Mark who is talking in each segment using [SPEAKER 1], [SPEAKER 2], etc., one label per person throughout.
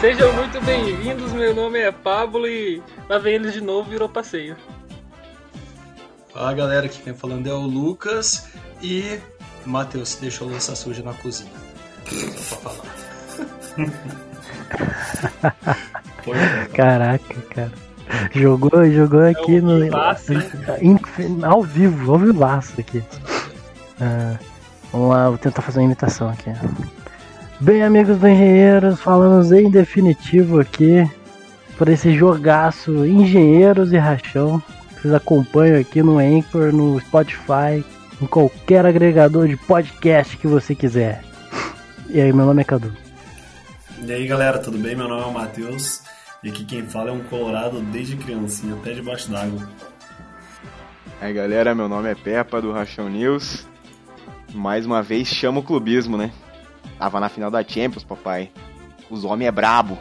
[SPEAKER 1] Sejam muito bem-vindos, meu nome é Pablo e lá vem eles de novo, virou passeio.
[SPEAKER 2] Fala galera, aqui quem tá falando é o Lucas e Matheus deixou a louça suja na cozinha. Só pra
[SPEAKER 3] falar. Caraca, cara. Jogou, jogou é aqui é no. Em, ao vivo, ao vivaço aqui. Ah, vamos lá, vou tentar fazer uma imitação aqui. Bem, amigos do Engenheiros, falamos em definitivo aqui por esse jogaço Engenheiros e Rachão. Vocês acompanham aqui no Anchor, no Spotify, em qualquer agregador de podcast que você quiser. E aí, meu nome é Cadu.
[SPEAKER 4] E aí, galera, tudo bem? Meu nome é o Matheus. E aqui quem fala é um colorado desde criancinha, até debaixo d'água.
[SPEAKER 5] Aí, galera, meu nome é Peppa, do Rachão News. Mais uma vez, chama o clubismo, né? Tava na final da Champions, papai. Os homens é brabo.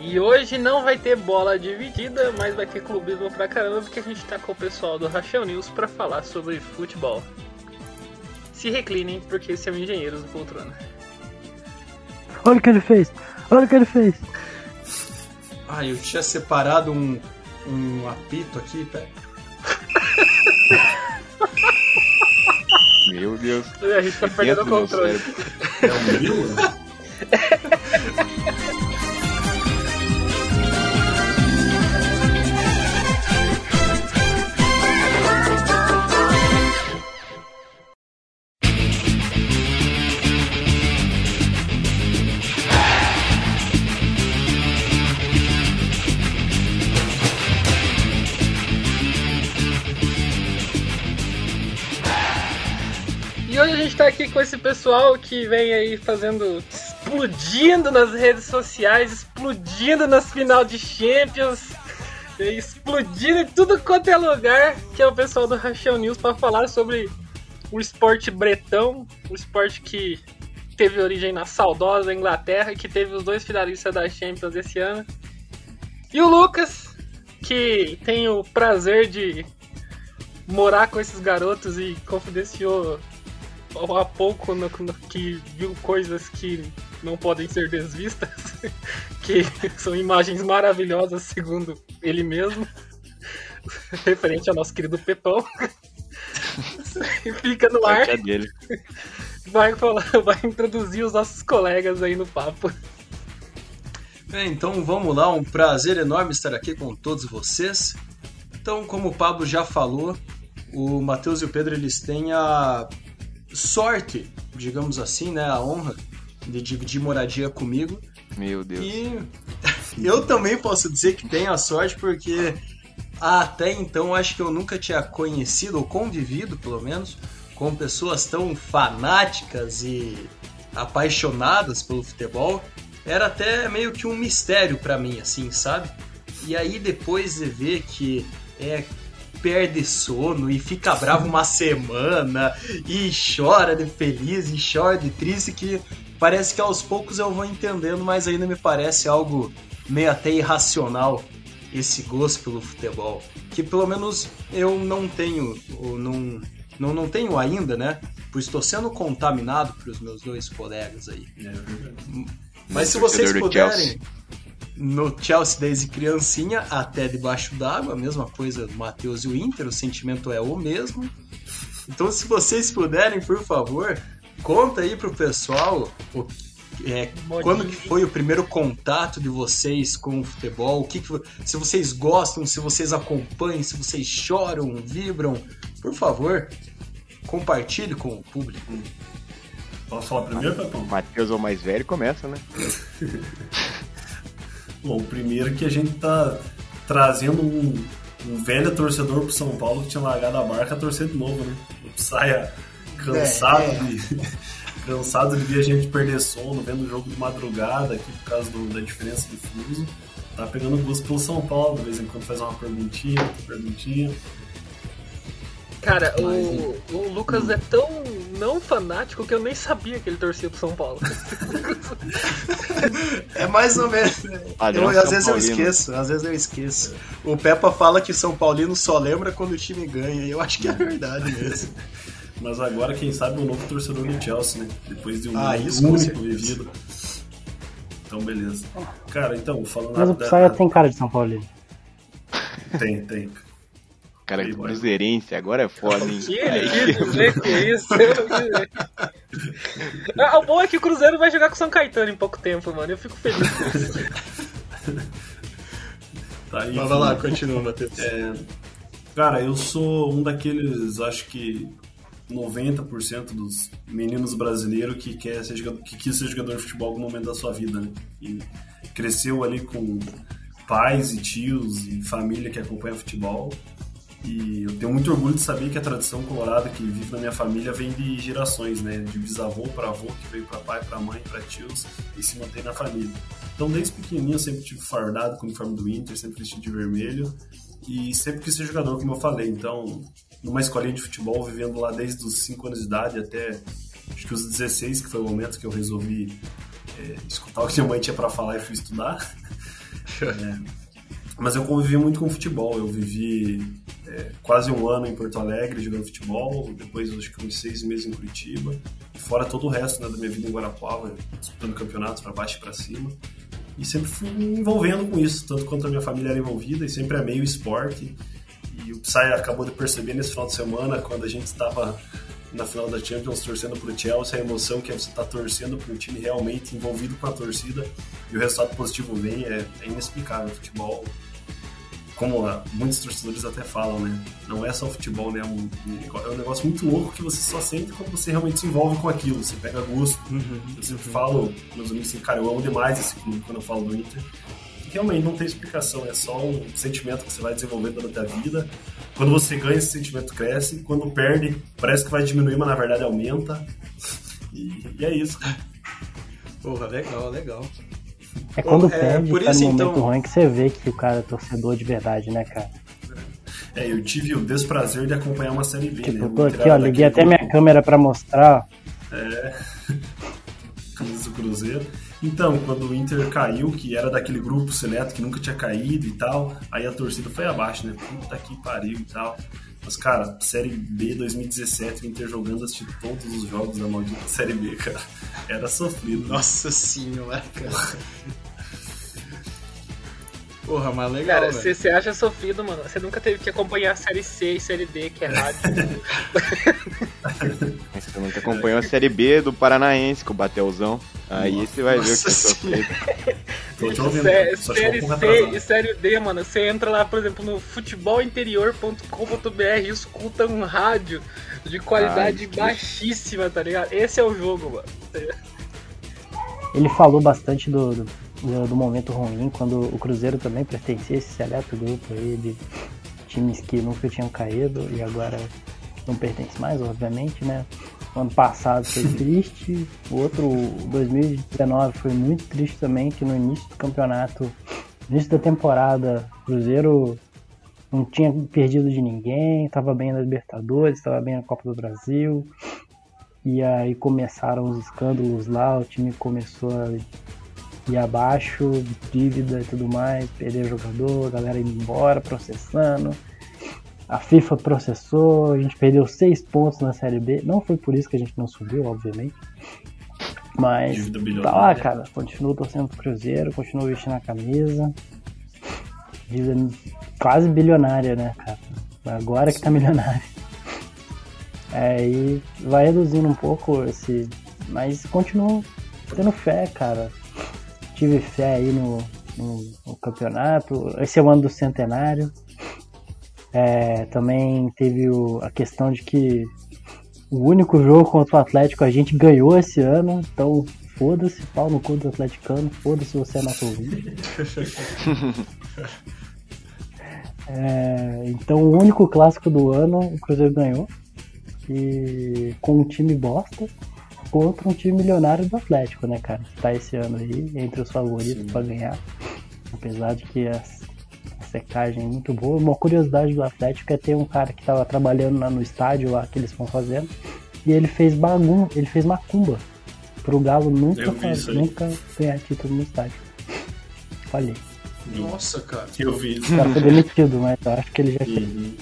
[SPEAKER 1] E hoje não vai ter bola dividida, mas vai ter clubismo pra caramba, porque a gente tá com o pessoal do Rachel News pra falar sobre futebol. Se reclinem, porque são engenheiros do poltrona.
[SPEAKER 3] Olha o que ele fez! Olha o que ele fez!
[SPEAKER 2] Ah, eu tinha separado um, um apito aqui, pera.
[SPEAKER 5] Meu Deus.
[SPEAKER 1] A gente tá perdendo o controle. É um mil? aqui com esse pessoal que vem aí fazendo. explodindo nas redes sociais, explodindo nas final de Champions, explodindo em tudo quanto é lugar, que é o pessoal do Rachel News para falar sobre o esporte bretão, o esporte que teve origem na saudosa Inglaterra que teve os dois finalistas da Champions esse ano. E o Lucas, que tem o prazer de morar com esses garotos e confidenciou há pouco no, no, que viu coisas que não podem ser desvistas, que são imagens maravilhosas, segundo ele mesmo, referente ao nosso querido Pepão. Fica no ar. Dele. Vai, falar, vai introduzir os nossos colegas aí no papo.
[SPEAKER 2] É, então vamos lá, um prazer enorme estar aqui com todos vocês. Então, como o Pablo já falou, o Matheus e o Pedro eles têm a sorte, digamos assim, né, a honra de dividir moradia comigo.
[SPEAKER 5] Meu Deus.
[SPEAKER 2] E eu também posso dizer que tenho a sorte porque até então acho que eu nunca tinha conhecido ou convivido, pelo menos, com pessoas tão fanáticas e apaixonadas pelo futebol. Era até meio que um mistério para mim, assim, sabe? E aí depois de ver que é perde sono e fica bravo uma semana e chora de feliz e chora de triste que parece que aos poucos eu vou entendendo, mas ainda me parece algo meio até irracional esse gosto pelo futebol, que pelo menos eu não tenho, ou não, não, não tenho ainda, né? Pois estou sendo contaminado pelos meus dois colegas aí. É, mas se vocês puderem, no Chelsea desde criancinha até debaixo d'água, a mesma coisa do Matheus e o Inter, o sentimento é o mesmo. Então, se vocês puderem, por favor, conta aí pro pessoal o, é, quando que foi o primeiro contato de vocês com o futebol, o que, que se vocês gostam, se vocês acompanham, se vocês choram, vibram, por favor, compartilhe com o público.
[SPEAKER 4] Posso falar primeiro,
[SPEAKER 5] Pepão? Matheus, o mais velho, começa, né?
[SPEAKER 4] Bom, primeiro que a gente tá trazendo um, um velho torcedor pro São Paulo que tinha largado a barca a torcer de novo, né? Saia cansado é, é. de. cansado de ver a gente perder sono, vendo o jogo de madrugada aqui por causa do, da diferença de fuso. Tá pegando gosto pelo São Paulo, de vez em quando faz uma perguntinha, outra perguntinha.
[SPEAKER 1] Cara, o, o Lucas é tão não fanático que eu nem sabia que ele torcia pro São Paulo.
[SPEAKER 2] é mais ou menos. Eu, às vezes Paulino. eu esqueço, às vezes eu esqueço. O Peppa fala que São Paulino só lembra quando o time ganha, e eu acho que é verdade mesmo.
[SPEAKER 4] Mas agora, quem sabe, o um novo torcedor do Chelsea, né? Depois de um ah, único vivido. Então, beleza. Cara, então, falando...
[SPEAKER 3] Mas o Psy tem cara de São Paulo.
[SPEAKER 4] Tem, tem.
[SPEAKER 5] Cara, que cruzeirense, agora é foda, hein?
[SPEAKER 1] Que isso, que isso? ah, o bom é que o Cruzeiro vai jogar com o São Caetano em pouco tempo, mano. Eu fico feliz com isso.
[SPEAKER 2] tá aí, Mas vai lá, continua, Matheus.
[SPEAKER 4] É, cara, eu sou um daqueles, acho que 90% dos meninos brasileiros que, quer ser jogador, que quis ser jogador de futebol em algum momento da sua vida, né? E cresceu ali com pais e tios e família que acompanha futebol. E eu tenho muito orgulho de saber que a tradição colorada que vive na minha família vem de gerações, né? De bisavô para avô, que veio para pai, para mãe, para tios e se mantém na família. Então, desde pequenininho, eu sempre tive fardado com o uniforme do Inter, sempre vestido de vermelho e sempre quis ser jogador, como eu falei. Então, numa escolinha de futebol, vivendo lá desde os 5 anos de idade até acho que os 16, que foi o momento que eu resolvi é, escutar o que minha mãe tinha para falar e fui estudar. é, mas eu convivi muito com futebol. Eu vivi é, quase um ano em Porto Alegre jogando futebol, depois acho que uns seis meses em Curitiba, e fora todo o resto né, da minha vida em Guarapuava, disputando campeonatos para baixo e para cima. E sempre fui me envolvendo com isso, tanto quanto a minha família era envolvida, e sempre amei o esporte. E o Psy acabou de perceber nesse final de semana, quando a gente estava na final da Champions torcendo para o Chelsea, a emoção que é você estar tá torcendo para um time realmente envolvido com a torcida e o resultado positivo vem, é, é inexplicável. O futebol como muitos torcedores até falam, né? Não é só futebol, né? É um, é um negócio muito louco que você só sente quando você realmente se envolve com aquilo. Você pega gosto. Uhum, eu sempre falo, meus amigos assim, cara, eu amo demais esse clube quando eu falo do Inter. E realmente não tem explicação, é só um sentimento que você vai desenvolvendo durante a vida. Quando você ganha, esse sentimento cresce. Quando perde, parece que vai diminuir, mas na verdade aumenta. E, e é isso.
[SPEAKER 2] Porra, legal, legal.
[SPEAKER 3] É quando é, perde, por tá isso, no momento então... ruim que você vê que o cara é torcedor de verdade, né, cara?
[SPEAKER 4] É, eu tive o desprazer de acompanhar uma série B,
[SPEAKER 3] tipo, né? Eu tô aqui, ó, liguei até grupo. minha câmera pra mostrar.
[SPEAKER 4] É. Camisa do Cruzeiro. Então, quando o Inter caiu, que era daquele grupo seleto que nunca tinha caído e tal, aí a torcida foi abaixo, né? Puta que pariu e tal. Mas, cara, Série B 2017, o Inter jogando, assisti todos os jogos da maldita Série B, cara. Era sofrido.
[SPEAKER 2] Nossa senhora, cara. Porra, mas legal.
[SPEAKER 1] Cara, se você acha sofrido, mano, você nunca teve que acompanhar a série C e série D, que é rádio.
[SPEAKER 5] você nunca acompanhou a série B do Paranaense com o Batelzão. Aí Nossa, você vai ver o que é sofrido.
[SPEAKER 1] Sé, série C e série D, mano. Você entra lá, por exemplo, no futebolinterior.com.br e escuta um rádio de qualidade Ai, baixíssima, tá ligado? Esse é o jogo, mano.
[SPEAKER 3] Ele falou bastante do, do do, do, momento ruim, quando o Cruzeiro também pertencia a esse seleto grupo aí de times que nunca tinham caído e agora não pertence mais, obviamente, né? O ano passado foi triste, o outro 2019 foi muito triste também, que no início do campeonato, no início da temporada, o Cruzeiro não tinha perdido de ninguém, estava bem na Libertadores, estava bem na Copa do Brasil. E aí começaram os escândalos lá, o time começou a ir abaixo, dívida e tudo mais, perder jogador, a galera indo embora, processando. A FIFA processou, a gente perdeu seis pontos na Série B. Não foi por isso que a gente não subiu, obviamente. Mas tá lá, cara. Continuo torcendo pro Cruzeiro, continuo vestindo a camisa. Dívida quase bilionária, né, cara? Agora que tá milionário. É, e vai reduzindo um pouco esse. Mas continuo tendo fé, cara tive fé aí no, no, no campeonato. Esse é o ano do centenário. É, também teve o, a questão de que o único jogo contra o Atlético a gente ganhou esse ano, então foda-se, pau no cu do atleticano, foda-se você é nosso ouvinte. é, então o único clássico do ano o Cruzeiro ganhou. E com um time bosta contra um time milionário do Atlético, né, cara? Que tá esse ano aí entre os favoritos para ganhar. Apesar de que a, a, secagem é muito boa. Uma curiosidade do Atlético é ter um cara que tava trabalhando lá no estádio lá que eles estão fazendo. E ele fez bagun, ele fez macumba. Pro Galo nunca, faz, nunca ganhar título no estádio. Falei.
[SPEAKER 2] Nossa, cara.
[SPEAKER 4] Eu vi
[SPEAKER 3] cara foi demitido, mas eu acho que ele já uhum.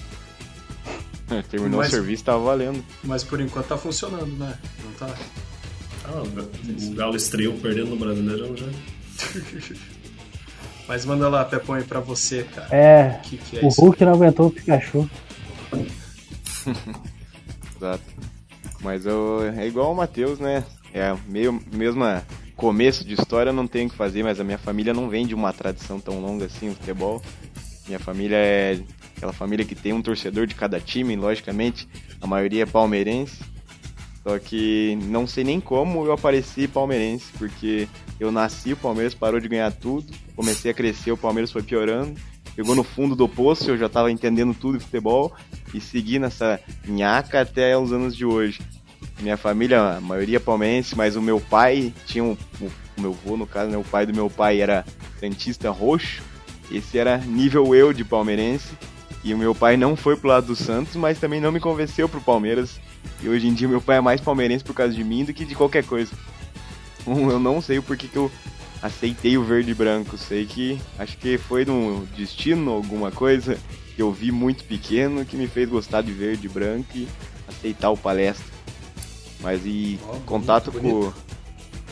[SPEAKER 5] terminou mas, o serviço, tava valendo.
[SPEAKER 2] Mas por enquanto tá funcionando, né? Não tá.
[SPEAKER 4] Ah, o Galo estreou perdendo no Brasileirão já.
[SPEAKER 2] Mas manda lá, Pepão, aí pra você, cara.
[SPEAKER 3] É, que que é o isso? Hulk não aguentou o Pikachu.
[SPEAKER 5] Exato. Mas eu, é igual o Matheus, né? É meio mesma começo de história, não tenho o que fazer, mas a minha família não vem de uma tradição tão longa assim, o futebol. Minha família é aquela família que tem um torcedor de cada time, logicamente, a maioria é palmeirense. Só que não sei nem como eu apareci palmeirense, porque eu nasci, o Palmeiras parou de ganhar tudo, comecei a crescer, o Palmeiras foi piorando, pegou no fundo do poço, eu já estava entendendo tudo de futebol e segui nessa nhaca até os anos de hoje. Minha família, a maioria é palmeirense, mas o meu pai tinha um, o, o meu avô, no caso, né, o pai do meu pai era santista roxo, esse era nível eu de palmeirense, e o meu pai não foi pro lado do Santos, mas também não me convenceu pro Palmeiras. E hoje em dia meu pai é mais palmeirense por causa de mim do que de qualquer coisa. Eu não sei o porquê que eu aceitei o verde e branco. Sei que acho que foi no destino, alguma coisa que eu vi muito pequeno que me fez gostar de verde e branco e aceitar o palestra. Mas e oh, contato com,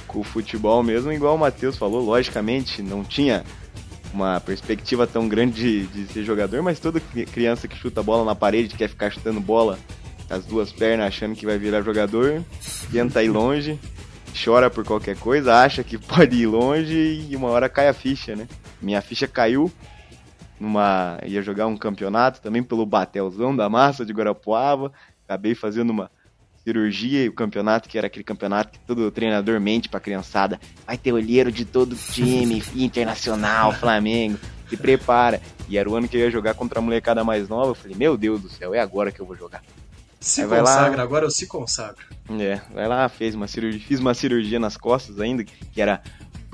[SPEAKER 5] com o futebol mesmo, igual o Matheus falou, logicamente não tinha uma perspectiva tão grande de, de, ser jogador, mas toda criança que chuta bola na parede, quer ficar chutando bola com as duas pernas achando que vai virar jogador, tenta ir longe, chora por qualquer coisa, acha que pode ir longe e uma hora cai a ficha, né? Minha ficha caiu numa ia jogar um campeonato também pelo Batelzão da Massa de Guarapuava, acabei fazendo uma cirurgia e o campeonato, que era aquele campeonato que todo treinador mente pra criançada. Vai ter olheiro de todo time, internacional, Flamengo, se prepara. E era o ano que eu ia jogar contra a molecada mais nova. Eu falei, meu Deus do céu, é agora que eu vou jogar.
[SPEAKER 2] Se Aí consagra, lá, agora eu se consagro.
[SPEAKER 5] É, vai lá, fez uma cirurgia, fiz uma cirurgia nas costas ainda, que era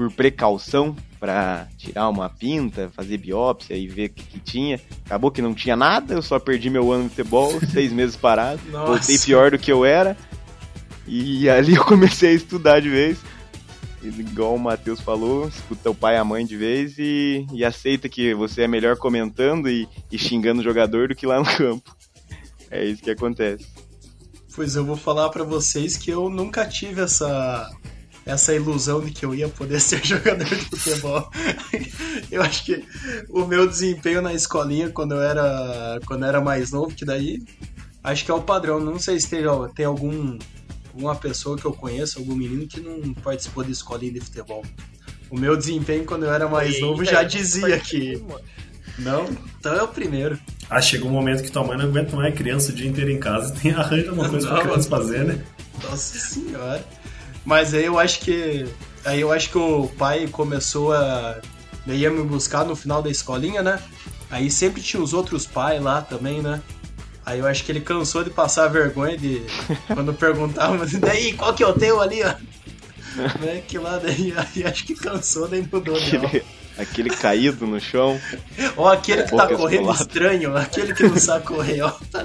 [SPEAKER 5] por precaução para tirar uma pinta, fazer biópsia e ver o que, que, tinha. Acabou que não tinha nada, eu só perdi meu ano de futebol, seis meses parado, Nossa. voltei pior do que eu era. E ali eu comecei a estudar de vez. Igual o Matheus falou, escuta o pai e a mãe de vez e, e aceita que você é melhor comentando e, e xingando o jogador do que lá no campo. É isso que acontece.
[SPEAKER 2] Pois eu vou falar para vocês que eu nunca tive essa essa ilusão de que eu ia poder ser jogador de futebol. eu acho que o meu desempenho na escolinha quando eu era quando eu era mais novo, que daí acho que é o padrão. Não sei se tem, tem algum alguma pessoa que eu conheço, algum menino que não participou de escolinha de futebol. O meu desempenho quando eu era mais novo já dizia que não, então é o primeiro.
[SPEAKER 4] Ah, chega um momento que tua mãe não aguenta mais criança o dia inteiro em casa, tem arranja uma coisa não, pra criança fazer, né?
[SPEAKER 2] Nossa senhora. Mas aí eu acho que. Aí eu acho que o pai começou a. ia me buscar no final da escolinha, né? Aí sempre tinha os outros pais lá também, né? Aí eu acho que ele cansou de passar vergonha de. quando perguntavam, daí, qual que é o teu ali, ó? né? Que lá daí, aí acho que cansou, daí mudou,
[SPEAKER 5] aquele, aquele caído no chão.
[SPEAKER 2] Ou aquele que tá correndo estranho, aquele que não sabe correr, ó. Tá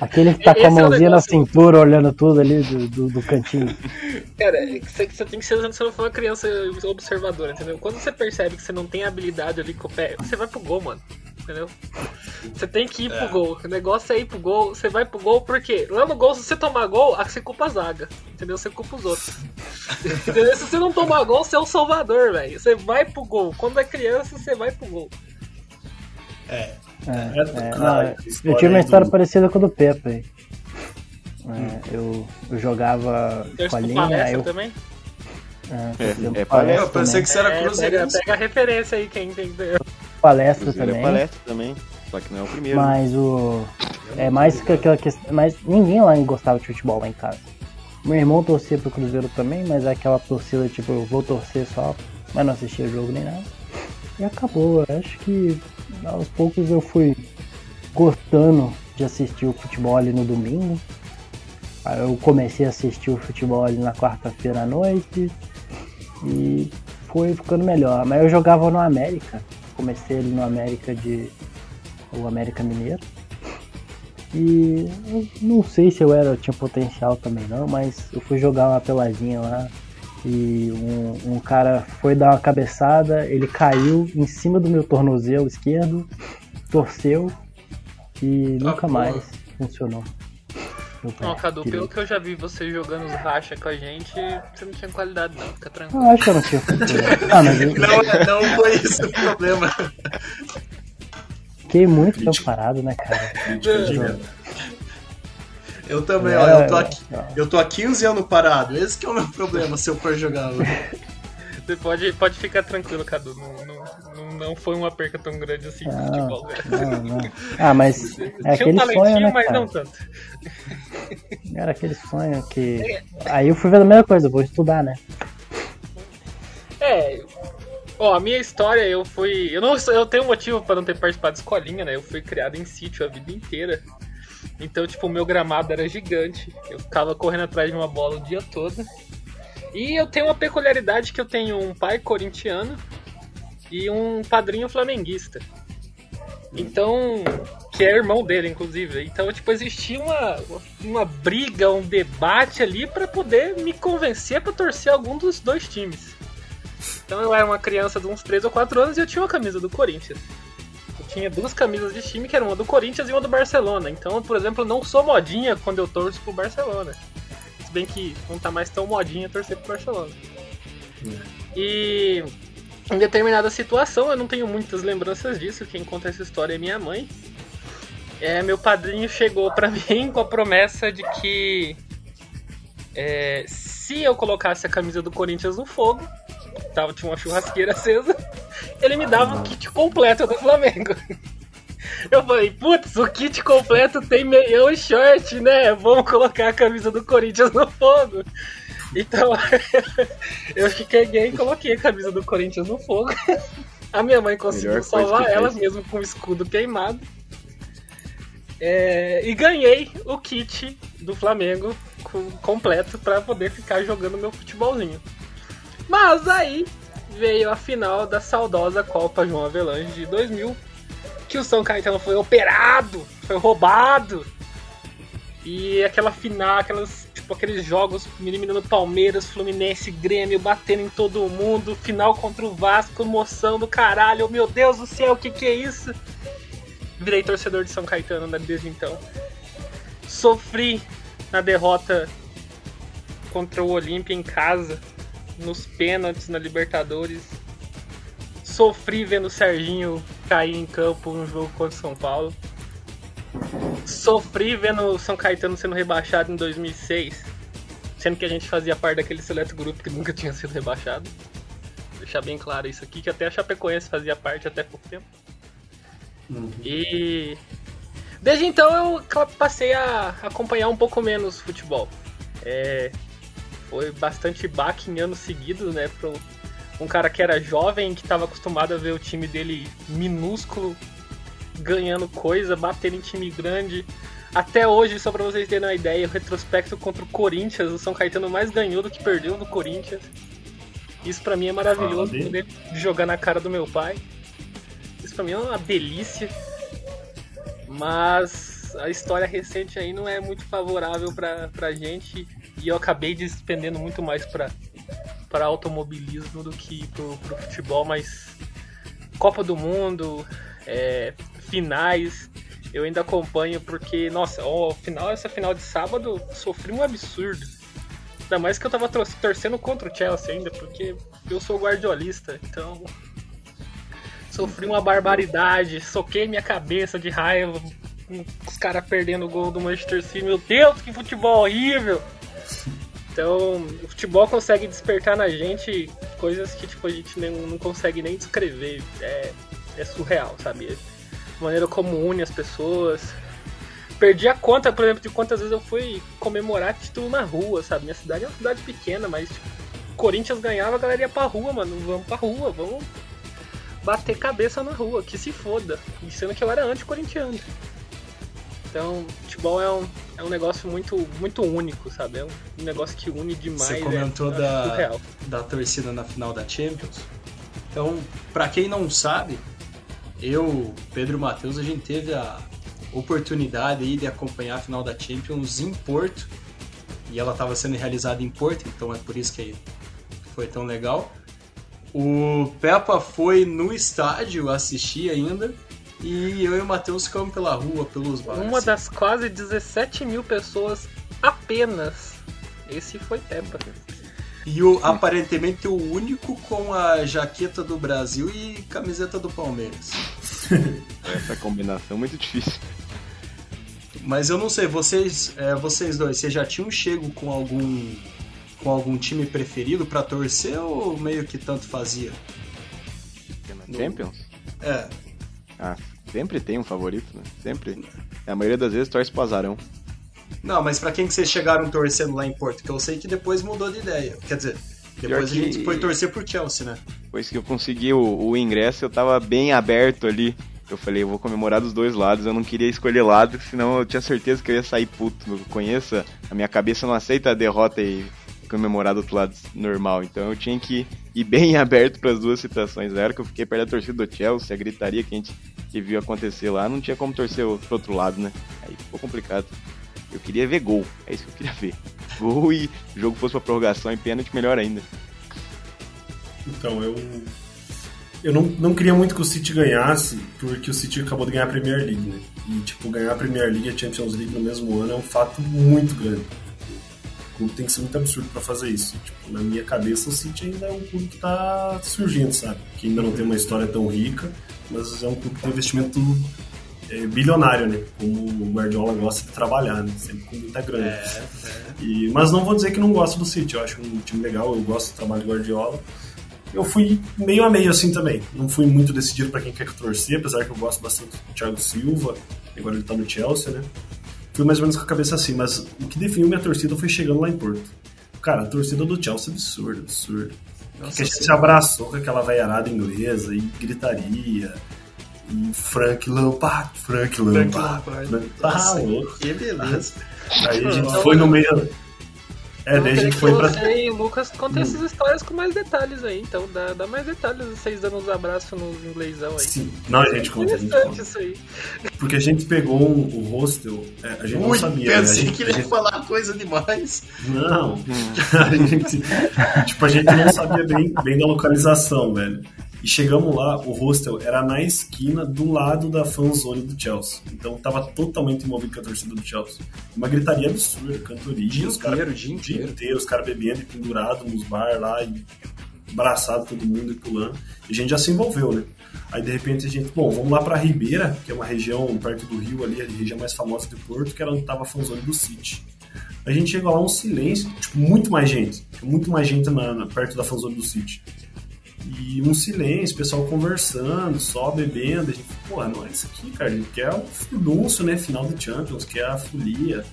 [SPEAKER 3] aquele que tá com a mãozinha é na cintura olhando tudo ali do, do, do cantinho.
[SPEAKER 1] Cara, você, você tem que ser você não for uma criança observadora, entendeu? Quando você percebe que você não tem habilidade ali com o pé, você vai pro gol, mano entendeu? Você tem que ir é. pro gol. O negócio é ir pro gol. Você vai pro gol porque lá no gol, se você tomar gol, você culpa a zaga. Entendeu? Você culpa os outros. entendeu? Se você não tomar gol, você é o salvador, velho. Você vai pro gol. Quando é criança, você vai pro gol.
[SPEAKER 3] É. é, é não, eu tinha uma história do... parecida com a do Pepe aí. É, eu, eu jogava
[SPEAKER 1] com a linha. Eu também?
[SPEAKER 2] É, é, é palestra. Eu pensei que você era cruzeirense.
[SPEAKER 1] É, pega, pega a referência aí, quem entendeu
[SPEAKER 3] palestra também. É
[SPEAKER 5] palestra também, só que não é o primeiro.
[SPEAKER 3] Mas o. É mais que aquela questão. Mas ninguém lá gostava de futebol lá em casa. Meu irmão torcia pro Cruzeiro também, mas é aquela torcida tipo, eu vou torcer só, mas não assistia jogo nem nada. E acabou. Eu acho que aos poucos eu fui gostando de assistir o futebol ali no domingo. Aí eu comecei a assistir o futebol ali na quarta-feira à noite e foi ficando melhor. Mas eu jogava no América comecei ali no América de. o América Mineiro. E eu não sei se eu era, tinha potencial também não, mas eu fui jogar uma peladinha lá e um, um, cara foi dar uma cabeçada, ele caiu em cima do meu tornozelo esquerdo, torceu e ah, nunca mais funcionou.
[SPEAKER 1] Não, Cadu, pelo que eu já vi você jogando os racha com a gente, você não tinha qualidade não, fica tranquilo.
[SPEAKER 3] Eu acho que eu não tinha ah, mas eu...
[SPEAKER 2] não, não foi esse o problema.
[SPEAKER 3] Fiquei muito tempo parado, né, cara?
[SPEAKER 2] Eu também, é, ó, eu tô, aqui, eu tô há 15 anos parado. Esse que é o meu problema se eu for jogar hoje.
[SPEAKER 1] Você pode, pode ficar tranquilo, Cadu. Não, não, não foi uma perca tão grande assim
[SPEAKER 3] de
[SPEAKER 1] futebol.
[SPEAKER 3] Não, não. Ah, mas é aquele um sonho, né,
[SPEAKER 1] mas
[SPEAKER 3] cara?
[SPEAKER 1] não tanto.
[SPEAKER 3] Era aquele sonho que... Aí eu fui ver a mesma coisa, vou estudar, né?
[SPEAKER 1] É, Ó, a minha história, eu fui. Eu não eu tenho um motivo para não ter participado de escolinha, né? Eu fui criado em sítio a vida inteira. Então, tipo, o meu gramado era gigante. Eu ficava correndo atrás de uma bola o dia todo. E eu tenho uma peculiaridade que eu tenho um pai corintiano e um padrinho flamenguista. Então, que é irmão dele, inclusive. Então, tipo, existia uma, uma briga, um debate ali para poder me convencer para torcer algum dos dois times. Então eu era uma criança de uns 3 ou 4 anos e eu tinha uma camisa do Corinthians. Eu tinha duas camisas de time, que eram uma do Corinthians e uma do Barcelona. Então, por exemplo, eu não sou modinha quando eu torço pro Barcelona bem que não tá mais tão modinha torcer pro Barcelona. É. E em determinada situação, eu não tenho muitas lembranças disso, quem conta essa história é minha mãe. É, meu padrinho chegou para mim com a promessa de que é, se eu colocasse a camisa do Corinthians no fogo, tava, tinha uma churrasqueira acesa, ele me dava o kit completo do Flamengo. Eu falei, putz, o kit completo tem meião e short, né? Vamos colocar a camisa do Corinthians no fogo. Então, eu fiquei gay e coloquei a camisa do Corinthians no fogo. A minha mãe conseguiu salvar ela, fez. mesmo com o escudo queimado. É, e ganhei o kit do Flamengo completo para poder ficar jogando meu futebolzinho. Mas aí veio a final da saudosa Copa João Avelange de 2000, que o São Caetano foi operado, foi roubado. E aquela final, aquelas, tipo, aqueles jogos eliminando Palmeiras, Fluminense, Grêmio, batendo em todo mundo, final contra o Vasco, emoção do caralho, meu Deus do céu, o que, que é isso? Virei torcedor de São Caetano né, desde então. Sofri na derrota contra o Olímpia em casa, nos pênaltis na Libertadores sofri vendo o Serginho cair em campo no jogo contra o São Paulo. Sofri vendo o São Caetano sendo rebaixado em 2006, sendo que a gente fazia parte daquele seleto grupo que nunca tinha sido rebaixado. Vou deixar bem claro isso aqui, que até a Chapecoense fazia parte até pouco tempo. Uhum. E desde então eu passei a acompanhar um pouco menos futebol. É, foi bastante baque em anos seguidos, né, pro, um cara que era jovem, que estava acostumado a ver o time dele minúsculo ganhando coisa, batendo em time grande. Até hoje, só para vocês terem uma ideia, o retrospecto contra o Corinthians, o São Caetano mais ganhou do que perdeu no Corinthians. Isso para mim é maravilhoso, poder jogar na cara do meu pai. Isso para mim é uma delícia. Mas a história recente aí não é muito favorável pra, pra gente e eu acabei despendendo muito mais pra para automobilismo do que pro, pro futebol, mas Copa do Mundo, é, finais, eu ainda acompanho porque, nossa, o final, essa final de sábado sofri um absurdo. Ainda mais que eu tava torcendo contra o Chelsea ainda, porque eu sou guardiolista, então sofri uma barbaridade, soquei minha cabeça de raiva, os caras perdendo o gol do Manchester City. Meu Deus, que futebol horrível! Então, o futebol consegue despertar na gente coisas que tipo, a gente nem, não consegue nem descrever. É, é surreal, sabe? A maneira como une as pessoas. Perdi a conta, por exemplo, de quantas vezes eu fui comemorar título na rua, sabe? Minha cidade é uma cidade pequena, mas tipo, Corinthians ganhava, a galera ia pra rua, mano. Vamos pra rua, vamos bater cabeça na rua, que se foda. Sendo que eu era anti-corintiano. Então, futebol é um, é um negócio muito, muito único, sabe? É um negócio que une demais. Você
[SPEAKER 2] comentou é, da, da torcida na final da Champions. Então, para quem não sabe, eu, Pedro Matheus, a gente teve a oportunidade aí de acompanhar a final da Champions em Porto. E ela estava sendo realizada em Porto, então é por isso que foi tão legal. O Peppa foi no estádio assistir ainda E eu e o Matheus ficamos pela rua, pelos bares.
[SPEAKER 1] Uma das quase 17 mil pessoas apenas. Esse foi Peppa.
[SPEAKER 2] E o, aparentemente o único com a jaqueta do Brasil e camiseta do Palmeiras.
[SPEAKER 5] Essa combinação é muito difícil.
[SPEAKER 2] Mas eu não sei, vocês, é, vocês dois, vocês já tinham chego com algum com algum time preferido para torcer ou meio que tanto fazia?
[SPEAKER 5] Champions?
[SPEAKER 2] É.
[SPEAKER 5] Ah, sempre tem um favorito, né? Sempre. A maioria das vezes torce pro azarão.
[SPEAKER 2] Não, mas para quem que vocês chegaram torcendo lá em Porto? Que eu sei que depois mudou de ideia. Quer dizer, depois
[SPEAKER 5] Pior
[SPEAKER 2] a gente
[SPEAKER 5] que-
[SPEAKER 2] foi torcer pro Chelsea, né?
[SPEAKER 5] Depois que eu consegui o, o ingresso, eu tava bem aberto ali. Eu falei, eu vou comemorar dos dois lados. Eu não queria escolher lado, senão eu tinha certeza que eu ia sair puto. Eu conheço, a minha cabeça não aceita a derrota e comemorar do outro lado normal. Então eu tinha que ir bem aberto para as duas situações. Na hora que eu fiquei perto da torcida do Chelsea, a gritaria que a gente que viu acontecer lá, não tinha como torcer pro outro lado, né? Aí ficou complicado. Eu queria ver gol, é isso que eu queria ver. Gol e o jogo fosse pra prorrogação e pênalti, melhor ainda.
[SPEAKER 4] Então, eu. Eu não, não queria muito que o City ganhasse, porque o City acabou de ganhar a Premier League, né? E, tipo, ganhar a Premier League e a Champions League no mesmo ano é um fato muito grande. O clube tem que ser muito absurdo pra fazer isso. Tipo, na minha cabeça, o City ainda é um clube que tá surgindo, sabe? Que ainda não tem uma história tão rica, mas é um clube tem investimento bilionário, né? Como o Guardiola gosta de trabalhar, né? Sempre com muita grana. E, mas não vou dizer que não gosto do City, eu acho um time legal, eu gosto do trabalho do Guardiola. Eu fui meio a meio assim também. Não fui muito decidido para quem quer que eu torcer, apesar que eu gosto bastante do Thiago Silva, agora ele tá no Chelsea, né? Fui mais ou menos com a cabeça assim, mas o que definiu minha torcida foi chegando lá em Porto. Cara, a torcida do Chelsea é absurda, absurda.
[SPEAKER 2] Nossa,
[SPEAKER 4] que a gente se abraçou com aquela veiarada inglesa e gritaria. E Frank Lampard, Frank Lampard.
[SPEAKER 2] Lampard.
[SPEAKER 4] Frank- Ah,
[SPEAKER 2] Nossa,
[SPEAKER 4] louco.
[SPEAKER 2] que beleza.
[SPEAKER 4] Aí a gente foi no meio. É,
[SPEAKER 1] Eu
[SPEAKER 4] daí a
[SPEAKER 1] queria
[SPEAKER 4] gente
[SPEAKER 1] que
[SPEAKER 4] foi pra.
[SPEAKER 1] e o Lucas contem essas histórias com mais detalhes aí, então dá, dá mais detalhes vocês dando uns abraços nos inglêsão aí.
[SPEAKER 4] Sim. Não, a gente conta, a gente conta.
[SPEAKER 1] isso aí.
[SPEAKER 4] Porque a gente pegou o hostel, é, a gente não
[SPEAKER 2] Ui,
[SPEAKER 4] sabia. né? A
[SPEAKER 2] pensei
[SPEAKER 4] gente-
[SPEAKER 2] que
[SPEAKER 4] a
[SPEAKER 2] ele ia
[SPEAKER 4] gente-
[SPEAKER 2] falar coisa demais.
[SPEAKER 4] Não. A gente, tipo, a gente não sabia bem, bem da localização, velho. E chegamos lá, o hostel era na esquina do lado da fanzone do Chelsea. Então tava totalmente envolvido com a torcida do Chelsea. Uma gritaria absurda, cantoria,
[SPEAKER 2] Dia
[SPEAKER 4] os caras
[SPEAKER 2] inteiro, dia inteiro.
[SPEAKER 4] inteiro, os caras bebendo e pendurados nos bar lá e abraçado todo mundo e pulando. E a gente já se envolveu, né? Aí de repente a gente, bom, vamos lá pra Ribeira, que é uma região perto do Rio ali, a região mais famosa de Porto, que era onde tava a fanzone do City. A gente chegou lá um silêncio, tipo, muito mais gente, muito mais gente na, na- perto da fanzone do City. E um silêncio, o pessoal conversando, só bebendo. A gente, pô, não é isso aqui, cara. A gente quer o furdunço, né? Final do Champions, quer a folia.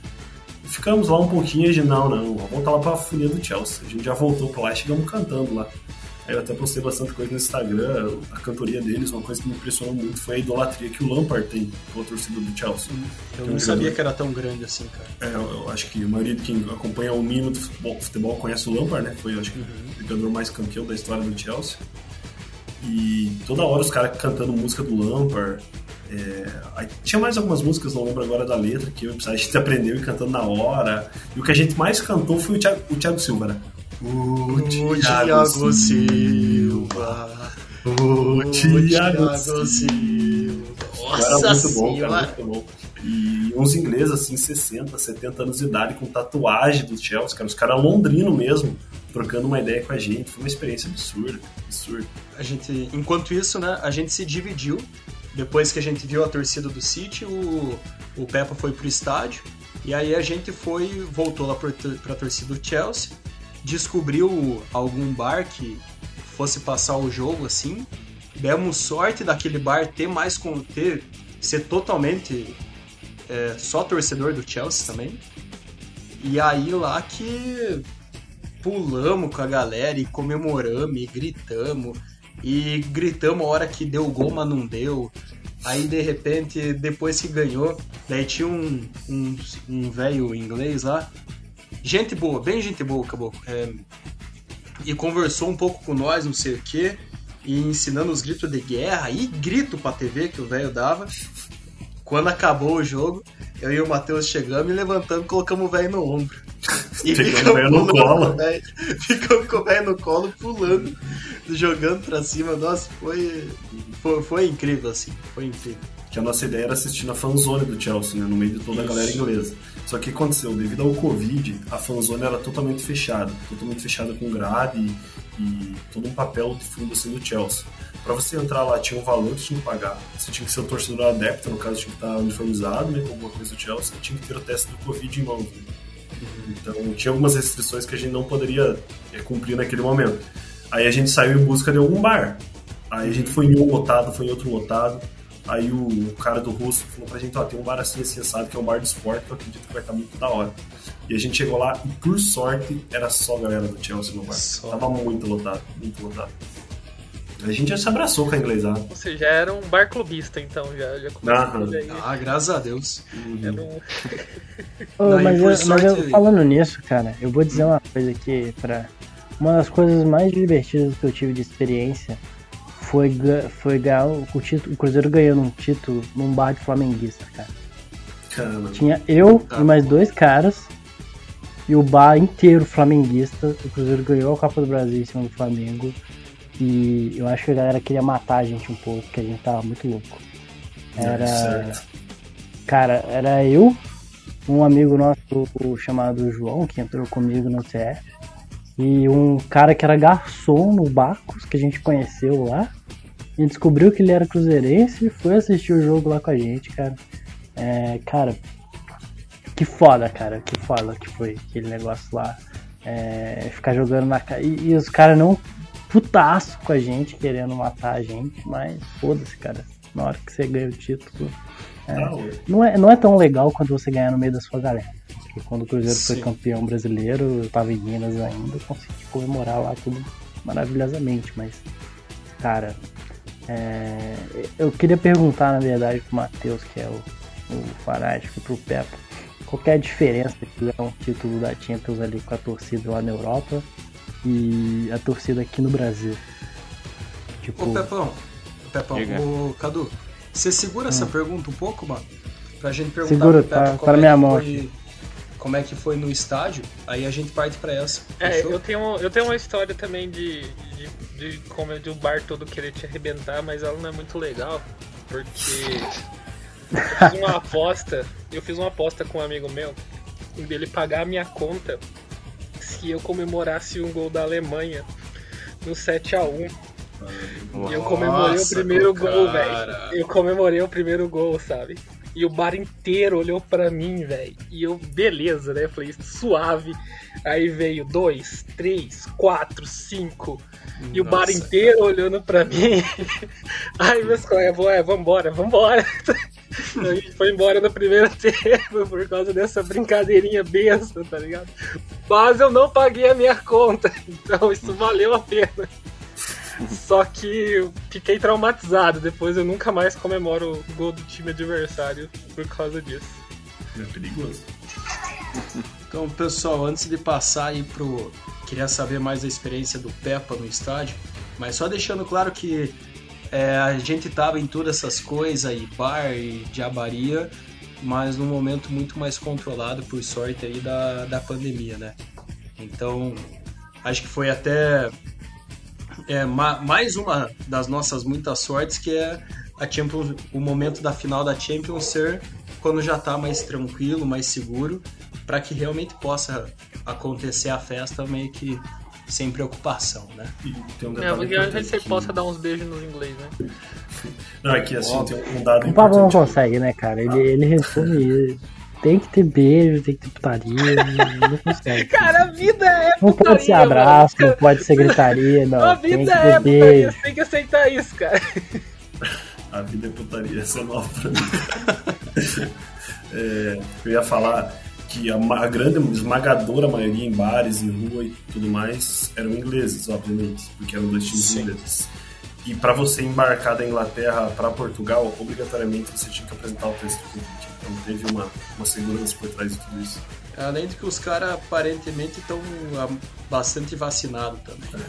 [SPEAKER 4] E ficamos lá um pouquinho e a gente, não, não, vamos voltar lá pra folia do Chelsea. A gente já voltou pra lá e chegamos cantando lá. Eu até postei bastante coisa no Instagram, a cantoria deles, uma coisa que me impressionou muito foi a idolatria que o Lampard tem pela torcida do Chelsea.
[SPEAKER 2] Eu não sabia que era tão grande assim, cara.
[SPEAKER 4] é, eu, eu acho que a maioria de quem acompanha o mínimo do futebol, futebol conhece o Lampard, né? Foi, acho que, o jogador mais campeão da história do Chelsea. E toda hora os caras cantando música do Lampard. É, tinha mais algumas músicas, não lembro agora da letra, que a gente aprendeu e cantando na hora. E o que a gente mais cantou foi o Thiago, o Thiago Silva, né? O
[SPEAKER 2] O Thiago Silva.
[SPEAKER 4] O Thiago
[SPEAKER 2] Silva. Nossa
[SPEAKER 4] muito bom, cara, muito bom. E uns ingleses, assim, 60, 70 anos de idade, com tatuagem do Chelsea, cara, os caras londrino mesmo, trocando uma ideia com a gente. Foi uma experiência absurda, absurda.
[SPEAKER 2] A gente, enquanto isso, né, a gente se dividiu. Depois que a gente viu a torcida do City, o, o Peppa foi pro estádio. E aí a gente foi, voltou lá pro- pra torcida do Chelsea, descobriu algum bar que fosse passar o jogo assim. Demos sorte daquele bar ter mais com ter ser totalmente é, só torcedor do Chelsea também. E aí lá que pulamos com a galera e comemoramos e gritamos. E gritamos a hora que deu gol, mas não deu. Aí de repente, depois que ganhou, daí tinha um, um, um velho inglês lá. Gente boa, bem gente boa, acabou. É, e conversou um pouco com nós, não sei o que. E ensinando os gritos de guerra e grito pra TV que o velho dava. Quando acabou o jogo, eu e o Matheus chegamos e levantamos colocamos o velho no ombro. E ficamos
[SPEAKER 4] velho no colo.
[SPEAKER 2] velho- Ficamos com o velho no colo, pulando, jogando pra cima. Nossa, foi, foi, foi incrível, assim. Foi incrível.
[SPEAKER 4] que a nossa ideia era assistir na fanzone do Chelsea, né, no meio de toda a galera inglesa. Só que aconteceu, devido ao Covid, a fanzone era totalmente fechada, totalmente fechada com grade e, e todo um papel de fundo assim do Chelsea. Para você entrar lá tinha um valor que tinha que pagar. Você tinha que ser um torcedor adepto, no caso tinha que estar uniformizado, né, com alguma coisa do Chelsea, tinha que ter o teste do Covid em mãos. Né? Então tinha algumas restrições que a gente não poderia é, cumprir naquele momento. Aí a gente saiu em busca de algum bar. Aí a gente foi em um lotado, foi em outro lotado. Aí o, o cara do russo falou pra gente, ó, tem um bar assim, assim, sabe, que é um bar de esporte, que eu acredito que vai estar muito da hora. E a gente chegou lá e, por sorte, era só a galera do Chelsea no bar. Só. Tava muito lotado, muito lotado. A gente já se abraçou com a inglesada.
[SPEAKER 1] Ou seja, já era um bar clubista, então, já, já
[SPEAKER 2] Ah, graças a Deus.
[SPEAKER 3] Uhum. Um... oh, mas, eu, mas eu, falando nisso, cara, eu vou dizer uma coisa aqui pra... Uma das coisas mais divertidas que eu tive de experiência foi, foi ganhar o, título, o Cruzeiro ganhando um título num bar de flamenguista, cara. Caramba. Tinha eu tá e mais dois caras e o bar inteiro flamenguista. O Cruzeiro ganhou a Copa do Brasil em cima do Flamengo. E eu acho que a galera queria matar a gente um pouco, porque a gente tava muito louco. Era. É, cara, era eu, um amigo nosso chamado João, que entrou comigo no CF, e um cara que era garçom no Bacos, que a gente conheceu lá. E descobriu que ele era cruzeirense e foi assistir o jogo lá com a gente, cara. É, cara, que foda, cara, que foda que foi aquele negócio lá. É, ficar jogando na cara. E, e, os caras não putaço com a gente, querendo matar a gente, mas foda-se, cara. Na hora que você ganha o título. É, não, é, não é tão legal quando você ganhar no meio da sua galera. Porque quando o Cruzeiro Sim. foi campeão brasileiro, eu tava em Minas ainda, eu consegui comemorar lá tudo maravilhosamente, mas, cara, é, eu queria perguntar, na verdade, pro Matheus, que é o, o fanático, pro Peppa, qual é a diferença de ganhar um título da Champions ali com a torcida lá na Europa e a torcida aqui no Brasil.
[SPEAKER 2] Tipo... Ô Pepão, Pepão, ô Cadu, você segura hum. essa pergunta um pouco, mano? Pra gente perguntar
[SPEAKER 3] Segura, pro Pepa tá, como tá é minha mão
[SPEAKER 2] foi, como é que foi no estádio, aí a gente parte pra essa.
[SPEAKER 1] É, eu tenho, eu tenho uma história também de, de, de como é de um bar todo querer te arrebentar, mas ela não é muito legal, porque eu fiz uma aposta, eu fiz uma aposta com um amigo meu, dele pagar a minha conta que eu comemorasse um gol da Alemanha no 7 a 1 E eu comemorei o primeiro gol, velho. Eu comemorei o primeiro gol, sabe? E o bar inteiro olhou para mim, velho. E eu, beleza, né? falei, suave. Aí veio dois, três, quatro, cinco. E o bar inteiro cara. olhando pra mim. Aí meus colegas, é, vambora, vambora. A gente foi embora no primeiro tempo por causa dessa brincadeirinha besta, tá ligado? Mas eu não paguei a minha conta, então isso valeu a pena. Só que fiquei traumatizado. Depois eu nunca mais comemoro o gol do time adversário por causa disso.
[SPEAKER 4] É perigoso.
[SPEAKER 2] Então, pessoal, antes de passar aí pro. Queria saber mais da experiência do Peppa no estádio, mas só deixando claro que é, a gente tava em todas essas coisas aí, bar e diabaria, mas num momento muito mais controlado, por sorte aí, da, da pandemia, né? Então, acho que foi até é, ma, mais uma das nossas muitas sortes, que é a Champions, o momento da final da Champions ser quando já está mais tranquilo, mais seguro, para que realmente possa acontecer a festa meio que sem preocupação, né?
[SPEAKER 1] E tem um é, porque antes você possa dar uns beijos no inglês, né?
[SPEAKER 4] Não, é que assim, Óbvio. tem um dado
[SPEAKER 3] O Pablo não consegue, né, cara? Ele, ele resume tem que ter beijo, tem que ter putaria, não consegue.
[SPEAKER 1] Cara, a vida é
[SPEAKER 3] putaria. Não pode ser abraço, mano. não pode ser gritaria, não. A vida tem é putaria, beijo.
[SPEAKER 1] você tem que aceitar isso, cara.
[SPEAKER 4] A vida é putaria, essa é nova pra mim. é, eu ia falar que a, a, grande esmagadora maioria em bares, em rua e tudo mais eram ingleses, obviamente, porque eram dois times Sim. ingleses. E para você embarcar da Inglaterra para Portugal, obrigatoriamente você tinha que apresentar o texto do convite. Então teve uma, uma segurança por trás de tudo isso.
[SPEAKER 2] Além de que os caras aparentemente estão ah, bastante vacinados também.